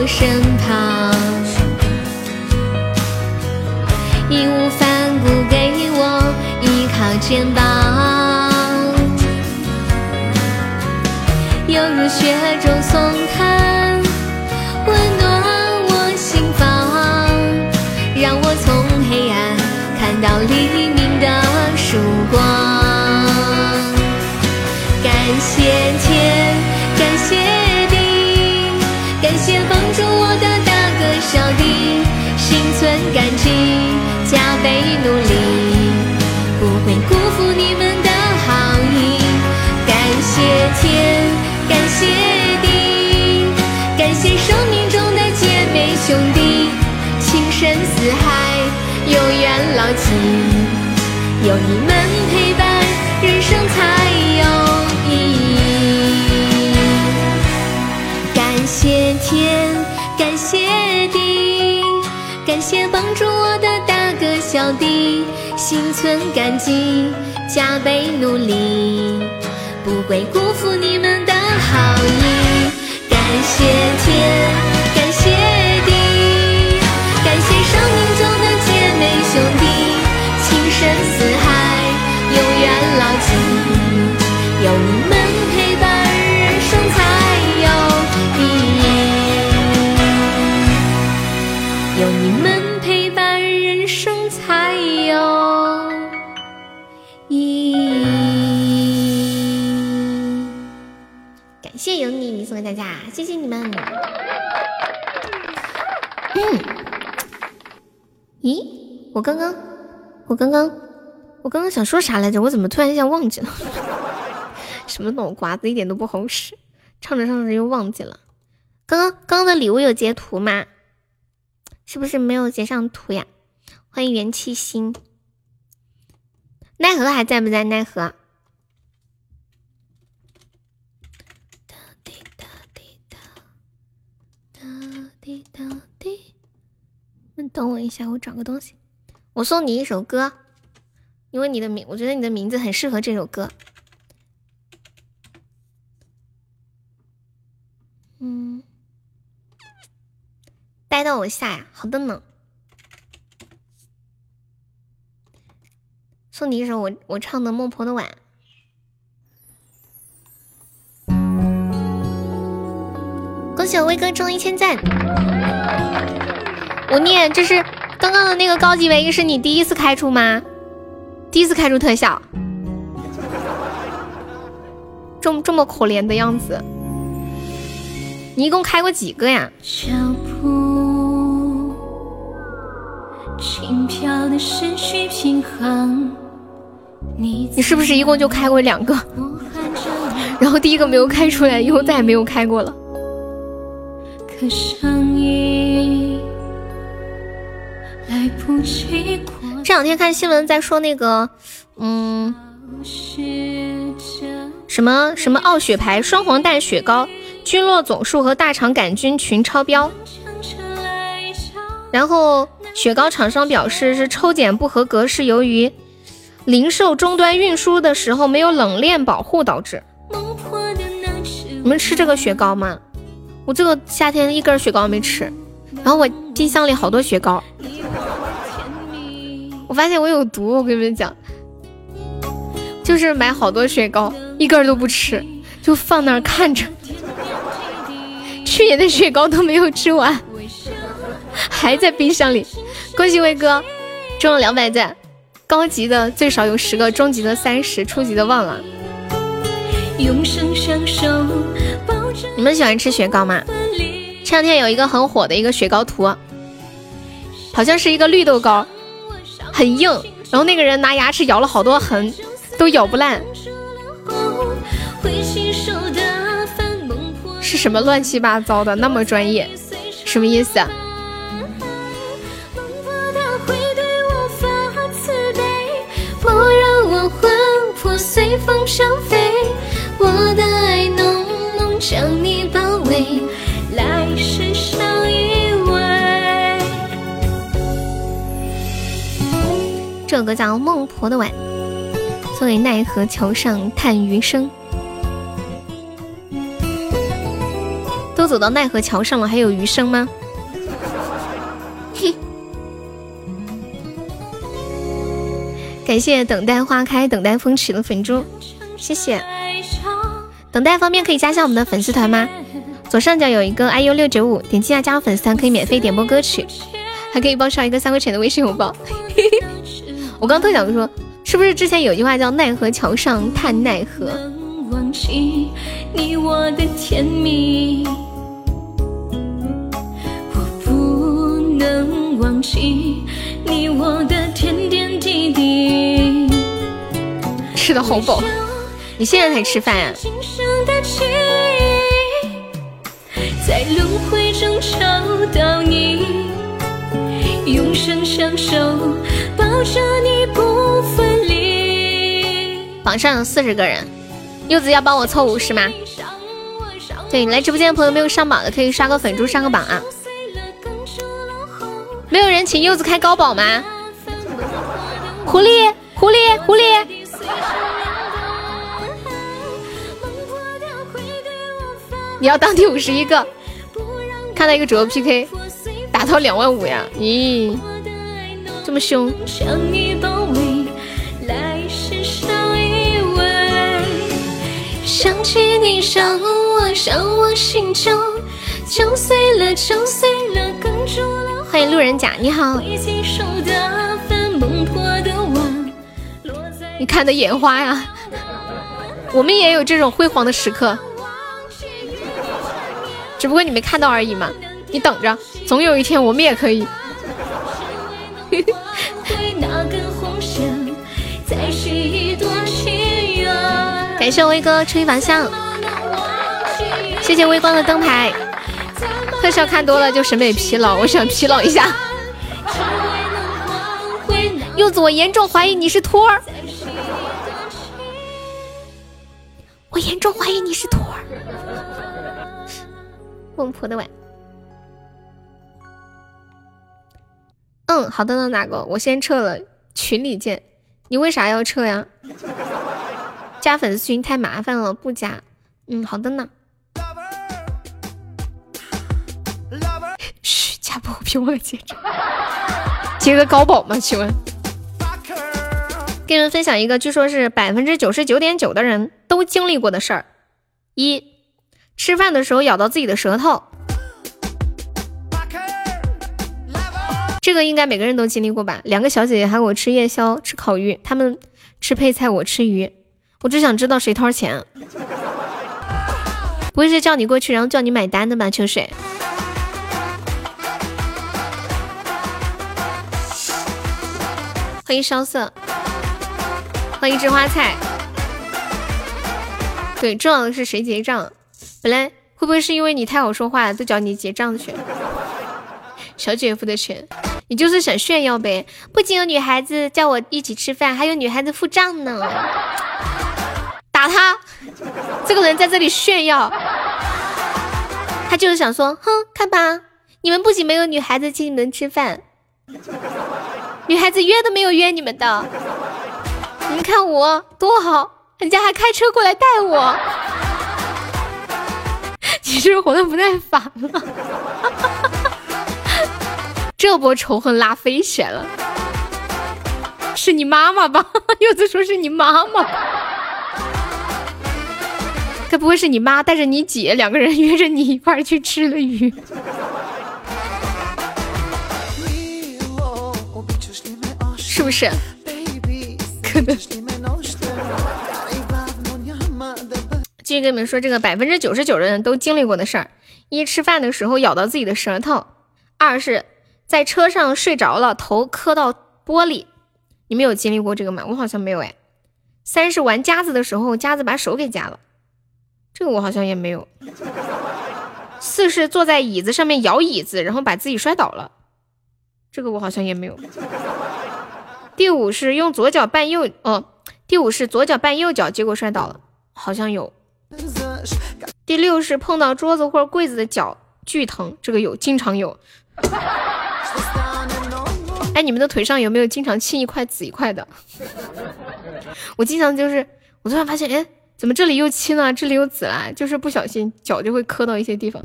身。倍努力，不会辜负你们的好意。感谢天，感谢地，感谢生命中的姐妹兄弟，情深似海，永远牢记。有你们陪伴，人生才有意义。感谢天，感谢地，感谢帮助哥小弟，心存感激，加倍努力，不会辜负你们的好意。感谢天，感谢地，感谢生命中的姐妹兄弟，情深似海，永远牢记。我刚刚，我刚刚想说啥来着？我怎么突然一下忘记了？什么脑瓜子一点都不好使，唱着唱着又忘记了。刚刚刚刚的礼物有截图吗？是不是没有截上图呀？欢迎元气星，奈何还在不在？奈何？哒滴哒滴哒哒滴哒滴。你等我一下，我找个东西。我送你一首歌，因为你的名，我觉得你的名字很适合这首歌。嗯，待到我下呀，好的呢。送你一首我我唱的《孟婆的碗》。恭喜我威哥中一千赞。我念，这是刚刚的那个高级唯一是你第一次开出吗？第一次开出特效，这么这么可怜的样子。你一共开过几个呀？你是不是一共就开过两个？然后第一个没有开出来，以后再也没有开过了。这两天看新闻在说那个，嗯，什么什么傲雪牌双黄蛋雪糕。菌落总数和大肠杆菌群超标，然后雪糕厂商表示是抽检不合格，是由于零售终端运输的时候没有冷链保护导致。你们吃这个雪糕吗？我这个夏天一根雪糕没吃，然后我冰箱里好多雪糕，我发现我有毒，我跟你们讲，就是买好多雪糕，一根都不吃，就放那儿看着。去年的雪糕都没有吃完，还在冰箱里。恭喜威哥中了两百赞，高级的最少有十个，中级的三十，初级的忘了。你们喜欢吃雪糕吗？前两天有一个很火的一个雪糕图，好像是一个绿豆糕，很硬，然后那个人拿牙齿咬了好多痕，都咬不烂。是什么乱七八糟的？那么专业，什么意思啊？这首歌叫《孟婆的碗》，送给奈何桥上叹余生。都走到奈何桥上了，还有余生吗？感谢等待花开，等待风起的粉珠，谢谢。等待方便可以加下我们的粉丝团吗？左上角有一个 iu 六九五，点击一下加入粉丝团可以免费点播歌曲，还可以报销一个三块钱的微信红包。我刚特想说，是不是之前有句话叫奈何桥上叹奈何？不能忘记你我的点点滴滴。吃的好饱，你现在才吃饭呀？在轮回中找到你，永生相守，抱着你不分离。榜上有四十个人，柚子要帮我凑五十吗？对，来直播间的朋友没有上榜的，可以刷个粉猪上个榜啊。没有人请柚子开高保吗？狐狸，狐狸，狐狸！你要当第五十一个，看到一个主播 PK，打到两万五呀！咦，这么凶！想起你，伤我，伤我心中，揪碎了，揪碎了，哽住了。欢迎路人甲，你好。你看的眼花呀，我们也有这种辉煌的时刻，只不过你没看到而已嘛。你等着，总有一天我们也可以。感谢威哥吹一香，谢谢微光的灯牌。特效看多了就审美疲劳，我想疲劳一下。柚子，我严重怀疑你是托儿，我严重怀疑你是托儿。孟婆的碗。嗯，好的呢，哪个？我先撤了，群里见。你为啥要撤呀？加粉丝群太麻烦了，不加。嗯，好的呢。嘘加不别忘了接着，接个高保吗？请问，给你们分享一个，据说是百分之九十九点九的人都经历过的事儿：一，吃饭的时候咬到自己的舌头。这个应该每个人都经历过吧？两个小姐姐喊我吃夜宵、吃烤鱼，他们吃配菜，我吃鱼。我只想知道谁掏钱。不会是叫你过去，然后叫你买单的吧，秋水？欢迎烧色，欢迎吃花菜。对，重要的是谁结账？本来会不会是因为你太好说话了，都叫你结账去？小姐夫的钱，你就是想炫耀呗？不仅有女孩子叫我一起吃饭，还有女孩子付账呢。打他！这个人在这里炫耀，他就是想说，哼，看吧，你们不仅没有女孩子请你们吃饭，女孩子约都没有约你们的。你们看我多好，人家还开车过来带我。你是不是活的不耐烦了？这波仇恨拉飞起来了，是你妈妈吧？柚子说是你妈妈，该不会是你妈带着你姐两个人约着你一块儿去吃了鱼？是不是？可能。继续跟你们说这个百分之九十九的人都经历过的事儿：一吃饭的时候咬到自己的舌头；二是。在车上睡着了，头磕到玻璃，你们有经历过这个吗？我好像没有哎。三是玩夹子的时候，夹子把手给夹了，这个我好像也没有。四是坐在椅子上面摇椅子，然后把自己摔倒了，这个我好像也没有。第五是用左脚绊右，哦，第五是左脚绊右脚，结果摔倒了，好像有。第六是碰到桌子或者柜子的脚巨疼，这个有，经常有。哎，你们的腿上有没有经常青一块紫一块的？我经常就是，我突然发现，哎，怎么这里又青了，这里又紫了？就是不小心脚就会磕到一些地方。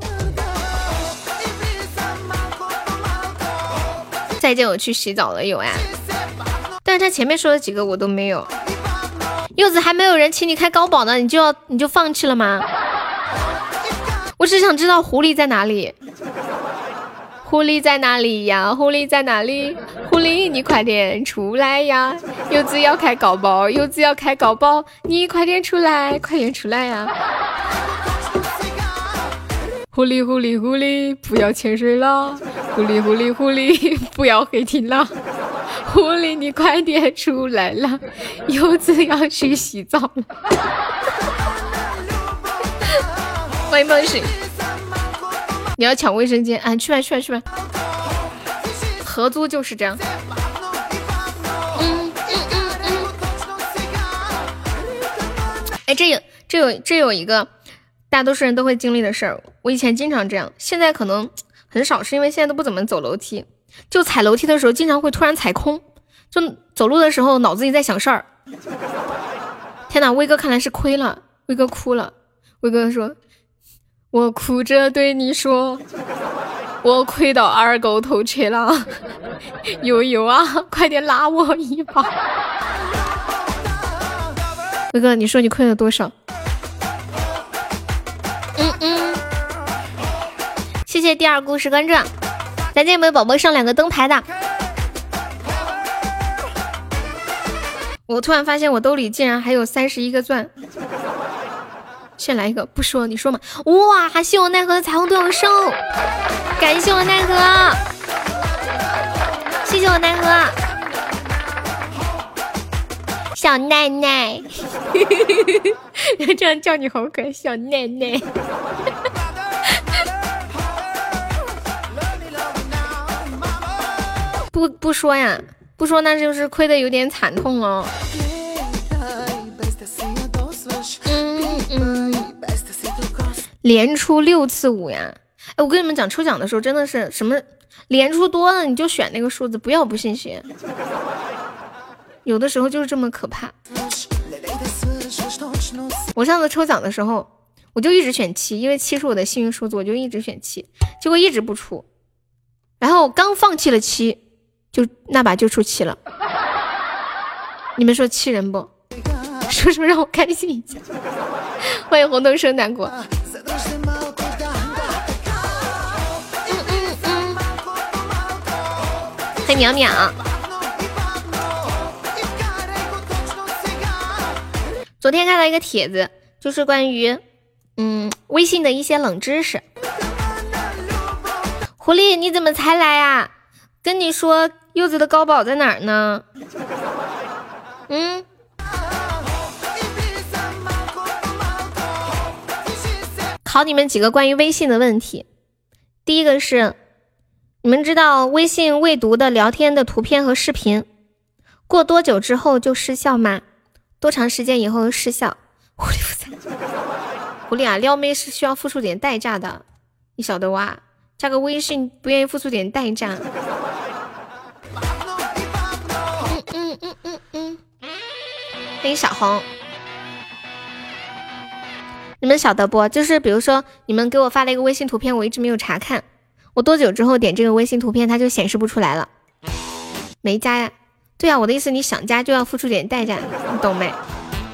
再见，我去洗澡了，有哎。但是他前面说的几个我都没有。柚子还没有人请你开高保呢，你就要你就放弃了吗？我只想知道狐狸在哪里。狐狸在哪里呀？狐狸在哪里？狐狸，你快点出来呀！柚子要开高包，柚子要开高包，你快点出来，快点出来呀！狐狸，狐狸，狐狸，不要潜水了！狐狸，狐狸，狐狸，不要黑听了！狐狸，你快点出来了，柚子要去洗澡了。欢迎梦醒。你要抢卫生间啊？去吧去吧去吧！合租就是这样。嗯嗯嗯嗯。哎，这有这有这有一个大多数人都会经历的事儿。我以前经常这样，现在可能很少，是因为现在都不怎么走楼梯。就踩楼梯的时候，经常会突然踩空。就走路的时候，脑子里在想事儿。天哪，威哥看来是亏了。威哥哭了。威哥说。我哭着对你说，我亏到二狗头去了，悠悠啊，快点拉我一把。威哥，你说你亏了多少？嗯嗯，谢谢第二故事关注，咱家有没有宝宝上两个灯牌的？我突然发现我兜里竟然还有三十一个钻。先来一个，不说你说嘛。哇，谢我奈何的彩虹独角兽，感谢我奈何，谢谢我奈何，小奈奈，这样叫你好可爱，小奈奈。不不说呀，不说那就是亏的有点惨痛哦。嗯嗯。连出六次五呀！哎，我跟你们讲，抽奖的时候真的是什么连出多了你就选那个数字，不要不信邪。有的时候就是这么可怕。我上次抽奖的时候，我就一直选七，因为七是我的幸运数字，我就一直选七，结果一直不出。然后刚放弃了七，就那把就出七了。你们说气人不？说说让我开心一下。欢迎红豆生南国。欢迎淼淼。昨天看到一个帖子，就是关于嗯微信的一些冷知识。狐狸，你怎么才来啊？跟你说，柚子的高保在哪儿呢？嗯。考你们几个关于微信的问题。第一个是，你们知道微信未读的聊天的图片和视频，过多久之后就失效吗？多长时间以后失效？狐狸不在。狐狸啊，撩妹是需要付出点代价的，你晓得哇？加个微信不愿意付出点代价？欢迎小红。你们晓得不？就是比如说，你们给我发了一个微信图片，我一直没有查看，我多久之后点这个微信图片，它就显示不出来了，没加呀？对呀，我的意思，你想加就要付出点代价，你懂没？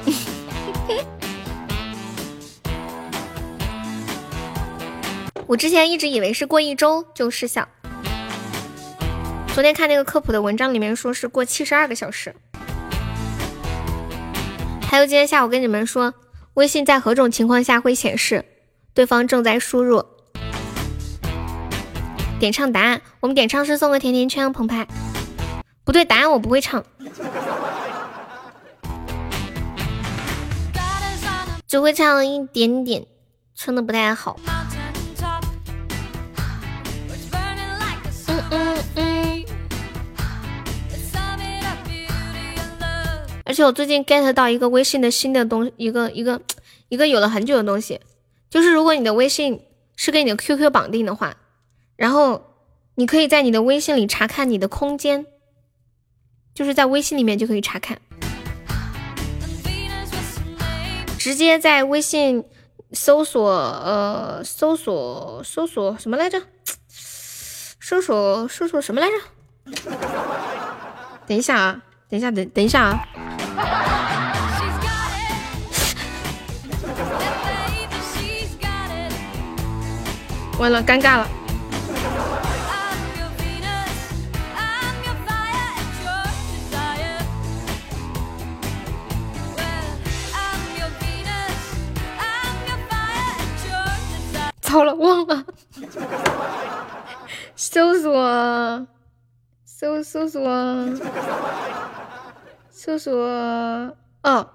我之前一直以为是过一周就失效，昨天看那个科普的文章里面说是过七十二个小时，还有今天下午跟你们说。微信在何种情况下会显示对方正在输入？点唱答案，我们点唱是送个甜甜圈，澎湃。不对，答案我不会唱，只会唱一点点，唱的不太好。而且我最近 get 到一个微信的新的东，一个一个一个有了很久的东西，就是如果你的微信是跟你的 QQ 绑定的话，然后你可以在你的微信里查看你的空间，就是在微信里面就可以查看，直接在微信搜索呃搜索搜索什么来着？搜索搜索什么来着？等一下啊，等一下，等等一下啊。完了，尴尬了。糟了，忘了。搜索，搜搜索。搜索哦，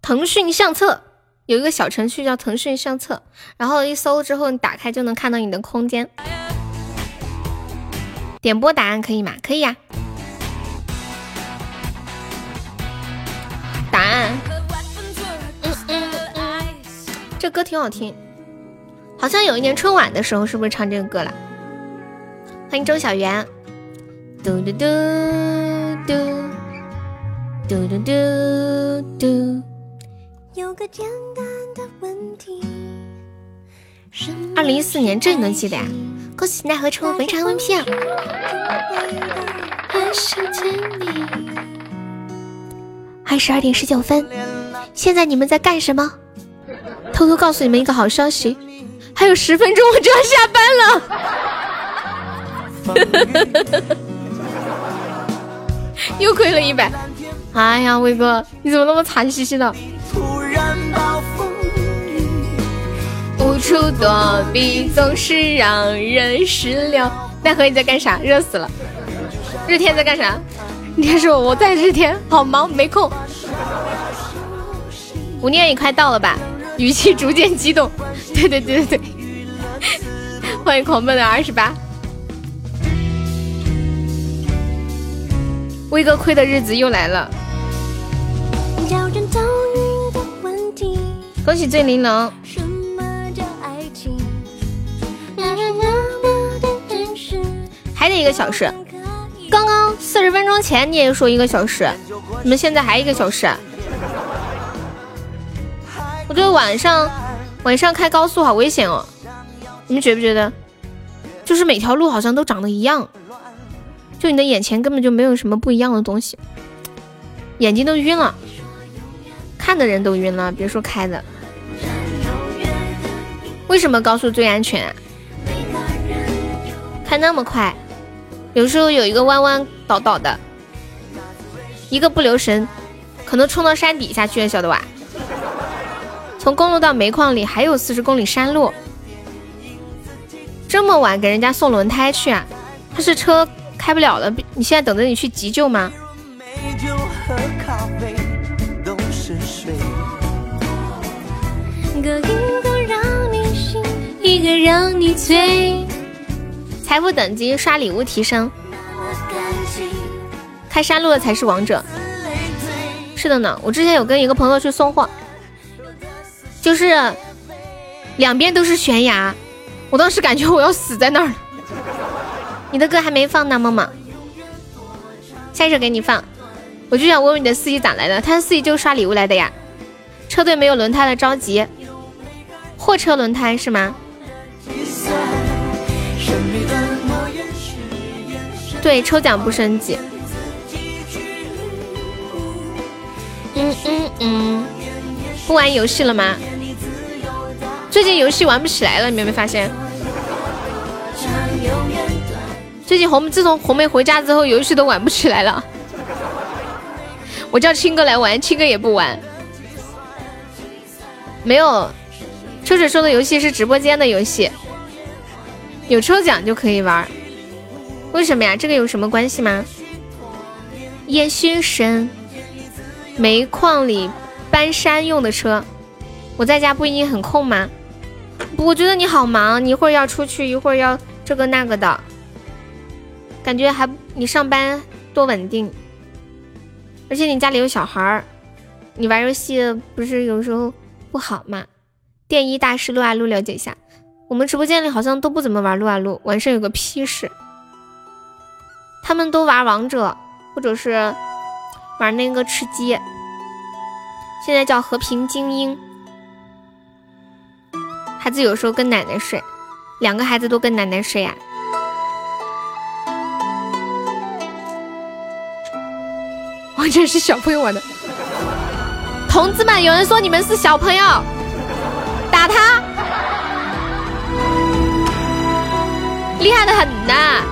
腾讯相册有一个小程序叫腾讯相册，然后一搜之后，你打开就能看到你的空间。点播答案可以吗？可以呀。答案，嗯嗯嗯，这歌挺好听，好像有一年春晚的时候是不是唱这个歌了？欢迎周小圆，嘟嘟嘟嘟。嘟嘟嘟嘟。有个简单的问题。二零一四年这你能记得呀？恭喜奈何抽非常 VP 啊！二十二点十九分，现在你们在干什么？偷偷告诉你们一个好消息，还有十分钟我就要下班了。又亏了一百。哎呀，威哥，你怎么那么惨兮兮的？处躲避总是让人失了。奈何你在干啥？热死了！日天在干啥？你天说我在日天，好忙没空。吴念也快到了吧？语气逐渐激动。对对对对对，欢迎狂奔的二十八。威哥亏的日子又来了。恭喜醉玲珑。还得一个小时，刚刚四十分钟前你也说一个小时，你们现在还一个小时？我觉得晚上晚上开高速好危险哦，你们觉不觉得？就是每条路好像都长得一样，就你的眼前根本就没有什么不一样的东西，眼睛都晕了。看的人都晕了，别说开的。为什么高速最安全？开那么快，有时候有一个弯弯倒倒的，一个不留神，可能冲到山底下去了，晓得吧？从公路到煤矿里还有四十公里山路，这么晚给人家送轮胎去啊？他是车开不了了，你现在等着你去急救吗？一个让你醉。财富等级刷礼物提升，开山路的才是王者。是的呢，我之前有跟一个朋友去送货，就是两边都是悬崖，我当时感觉我要死在那儿。你的歌还没放呢，梦梦，下一首给你放。我就想问问你的司机咋来的？他的司机就是刷礼物来的呀。车队没有轮胎了，着急。货车轮胎是吗？对，抽奖不升级。嗯嗯嗯，不玩游戏了吗？最近游戏玩不起来了，你有没有发现？最近红自从红梅回家之后，游戏都玩不起来了。我叫青哥来玩，青哥也不玩。没有，秋水说的游戏是直播间的游戏，有抽奖就可以玩。为什么呀？这个有什么关系吗？烟熏神，煤矿里搬山用的车。我在家不一定很空吗？我觉得你好忙，你一会儿要出去，一会儿要这个那个的，感觉还你上班多稳定。而且你家里有小孩儿，你玩游戏不是有时候不好吗？电一大师撸啊撸了解一下，我们直播间里好像都不怎么玩撸啊撸，晚上有个屁事。他们都玩王者，或者是玩那个吃鸡，现在叫和平精英。孩子有时候跟奶奶睡，两个孩子都跟奶奶睡呀。我这是小朋友玩的，同志们，有人说你们是小朋友，打他，厉害的很呐。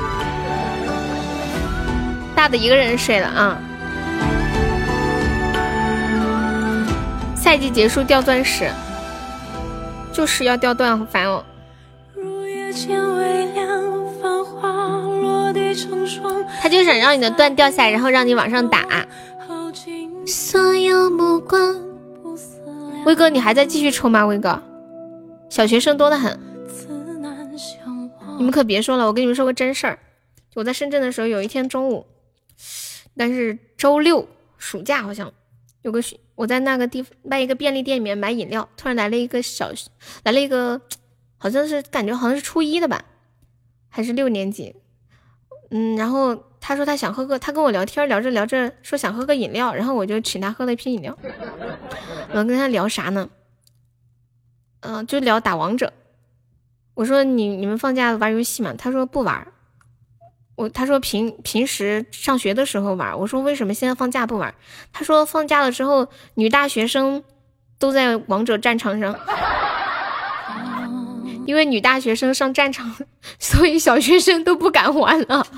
大的一个人睡了啊！赛季结束掉钻石，就是要掉钻，好烦哦。他就想让你的段掉下来，然后让你往上打。威哥，你还在继续抽吗？威哥，小学生多的很。你们可别说了，我跟你们说个真事儿。我在深圳的时候，有一天中午。但是周六暑假好像有个我在那个地方卖一个便利店里面买饮料，突然来了一个小来了一个好像是感觉好像是初一的吧，还是六年级，嗯，然后他说他想喝个，他跟我聊天聊着聊着说想喝个饮料，然后我就请他喝了一瓶饮料。我跟他聊啥呢？嗯，就聊打王者。我说你你们放假玩游戏吗？他说不玩。我他说平平时上学的时候玩，我说为什么现在放假不玩？他说放假了之后女大学生都在王者战场上，因为女大学生上战场，所以小学生都不敢玩了。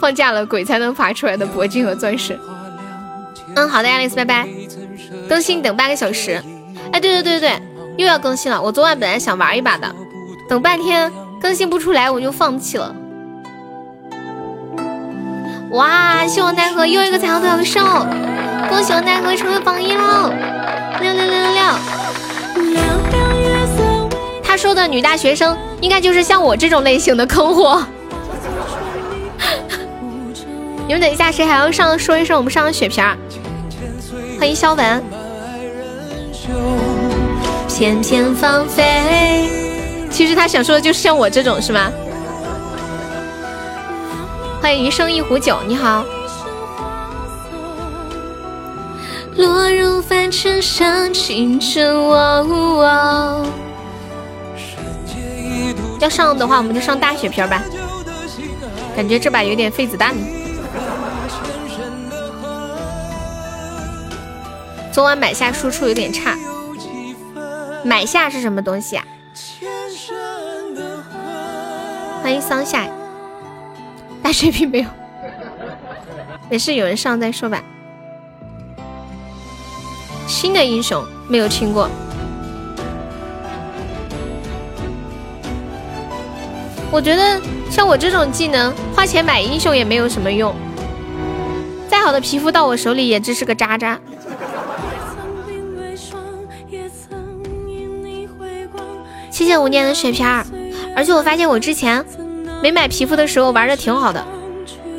放假了鬼才能爬出来的铂金和钻石。嗯，好的，亚丽丝，拜拜。更新等半个小时。哎，对对对对对，又要更新了。我昨晚本来想玩一把的。等半天更新不出来，我就放弃了。哇！希望奈何又一个彩虹团送，恭喜我奈何成为榜一喽！六六六六六！他说的女大学生，应该就是像我这种类型的坑货。你们等一下，谁还要上说一声我们上的血瓶儿？欢迎肖文。翩翩芳菲。其实他想说的就是像我这种是吗？欢迎余生一壶酒，你好。落入凡尘上清晨，要上的话我们就上大血瓶吧。感觉这把有点费子弹。昨晚买下输出有点差。买下是什么东西啊？欢迎桑夏，大水瓶没有，没事，有人上再说吧。新的英雄没有听过，我觉得像我这种技能，花钱买英雄也没有什么用。再好的皮肤到我手里也只是个渣渣。谢谢无念的血片儿，而且我发现我之前没买皮肤的时候玩的挺好的，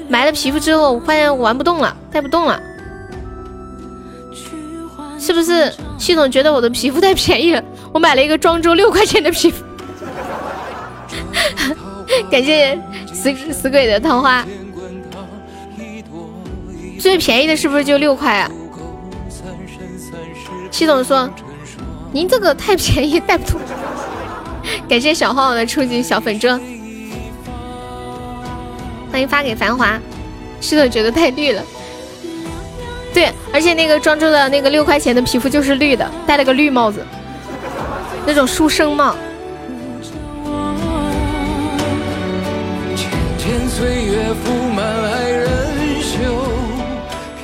买了皮肤之后，我发现我玩不动了，带不动了，是不是系统觉得我的皮肤太便宜了？我买了一个庄周六块钱的皮肤，感谢死死鬼的桃花，最便宜的是不是就六块啊？系统说您这个太便宜，带不动。感谢小浩的初级小粉钻，欢迎发给繁华。是的，觉得太绿了。对，而且那个庄周的那个六块钱的皮肤就是绿的，戴了个绿帽子，那种书生帽。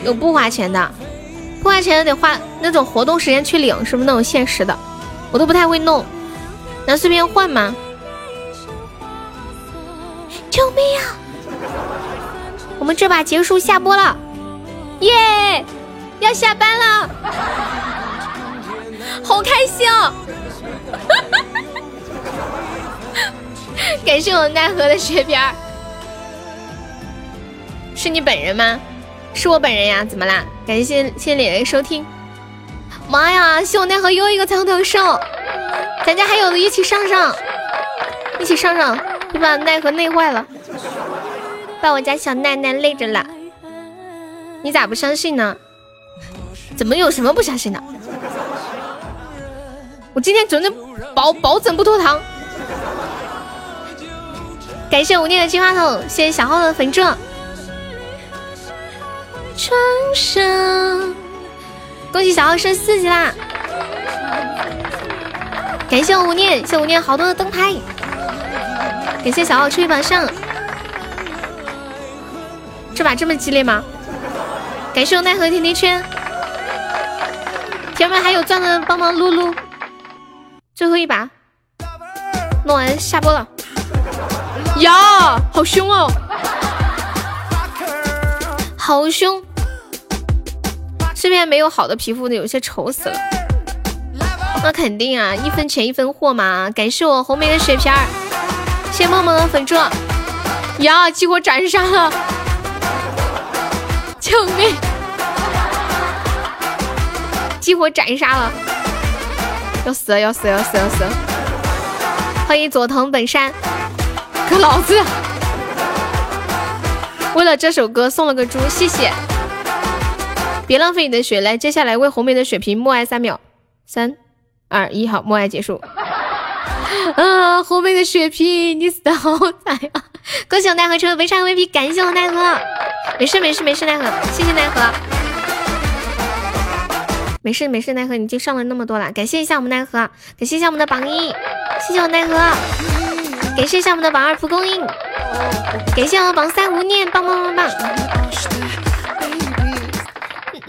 有不花钱的，不花钱的得花那种活动时间去领，是不是那种限时的？我都不太会弄。能随便换吗？救命啊！我们这把结束下播了，耶！要下班了，好开心哦！感谢我奈何的雪片儿，是你本人吗？是我本人呀，怎么啦？感谢谢谢脸的收听。妈呀！谢我奈何又一个彩虹头兽。咱家还有的，一起上上，一起上上，别把奈何累坏了，把我家小奈奈累着了。你咋不相信呢？怎么有什么不相信的？我今天准的保保准不脱糖。感谢无念的金话筒，谢谢小号的粉钻。床上，恭喜小奥升四级啦！感谢我无念，谢无念好多的灯牌。感谢小奥出一把上，这把这么激烈吗？感谢我奈何甜甜圈，铁们还有钻的帮忙撸撸。最后一把，弄完下播了。呀，好凶哦，好凶！这边没有好的皮肤的，有些丑死了。那肯定啊，一分钱一分货嘛！感谢我红梅的血片儿，谢谢梦梦的粉猪。呀，激活斩杀了！救命！激活斩杀了！要死了要死了要死了要死了！欢迎佐藤本山，可老子 为了这首歌送了个猪，谢谢！别浪费你的血，来，接下来为红梅的血瓶默哀三秒，三。二一好，默哀结束。啊，红梅的血瓶，你死的好惨啊！恭喜我奈何成为围上 VP，感谢我奈何。没事没事没事，奈何，谢谢奈何。没事没事，奈何你就上了那么多了，感谢一下我们奈何，感谢一下我们的榜一，谢谢我奈何，感谢一下我们的榜二蒲公英，感谢我榜三无念，棒棒棒棒。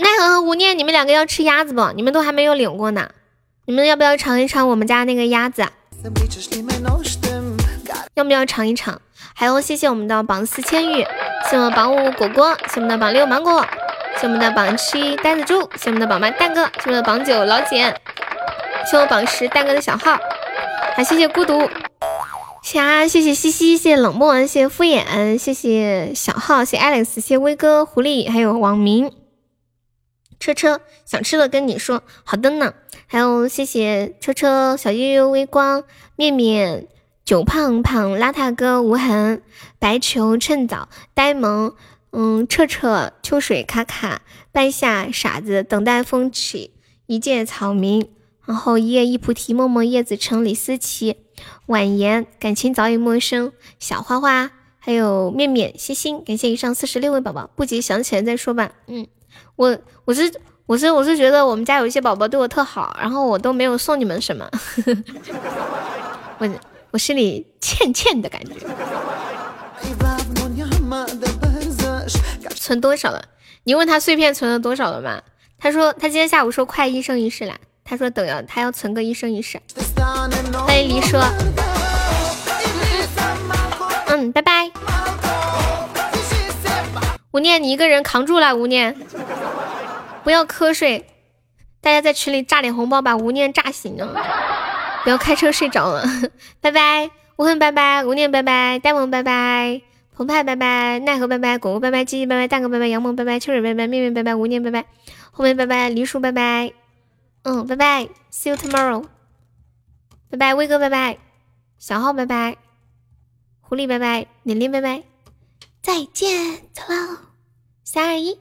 奈何和无念，你们两个要吃鸭子不？你们都还没有领过呢。你们要不要尝一尝我们家那个鸭子？要不要尝一尝？还有，谢谢我们的榜四千玉，谢我们榜五果果，谢我们的榜六芒果，谢我们的榜七呆子猪，谢我们的榜八蛋哥，谢我们的榜九老简，谢我榜十蛋哥的小号，还谢谢孤独，谢啊，谢谢西西，谢谢冷漠，谢谢敷衍，谢谢小号，谢 Alex，谢谢威哥狐狸，还有网名车车，想吃了跟你说，好的呢。还有，谢谢车车、小悠悠、微光、面面、九胖胖、邋遢哥、无痕、白球、趁早、呆萌、嗯、彻彻、秋水、卡卡、半夏、傻子、等待风起、一介草民，然后一叶一菩提、默默、叶子成、李思琪、婉言、感情早已陌生、小花花，还有面面、星星，感谢以上四十六位宝宝，不急想起来再说吧。嗯，我我是。我是我是觉得我们家有一些宝宝对我特好，然后我都没有送你们什么，我我心里欠欠的感觉。存多少了？你问他碎片存了多少了吗？他说他今天下午说快一生一世了。他说等要他要存个一生一世。欢迎离说，嗯，拜拜。吴念，你一个人扛住了，吴念，不要瞌睡。大家在群里炸点红包，把吴念炸醒了，不要开车睡着了。拜拜，无痕拜拜，吴念拜拜，呆萌拜拜。澎湃拜拜，奈何拜拜，果果拜拜，鸡鸡拜拜，蛋哥拜拜，杨萌拜拜，秋水拜拜，面面拜拜，无念拜拜，后面拜拜，梨树拜拜，嗯，拜拜，see you tomorrow，拜拜，威哥拜拜，小号拜拜，狐狸拜拜，年年拜拜，再见，走喽，三二一。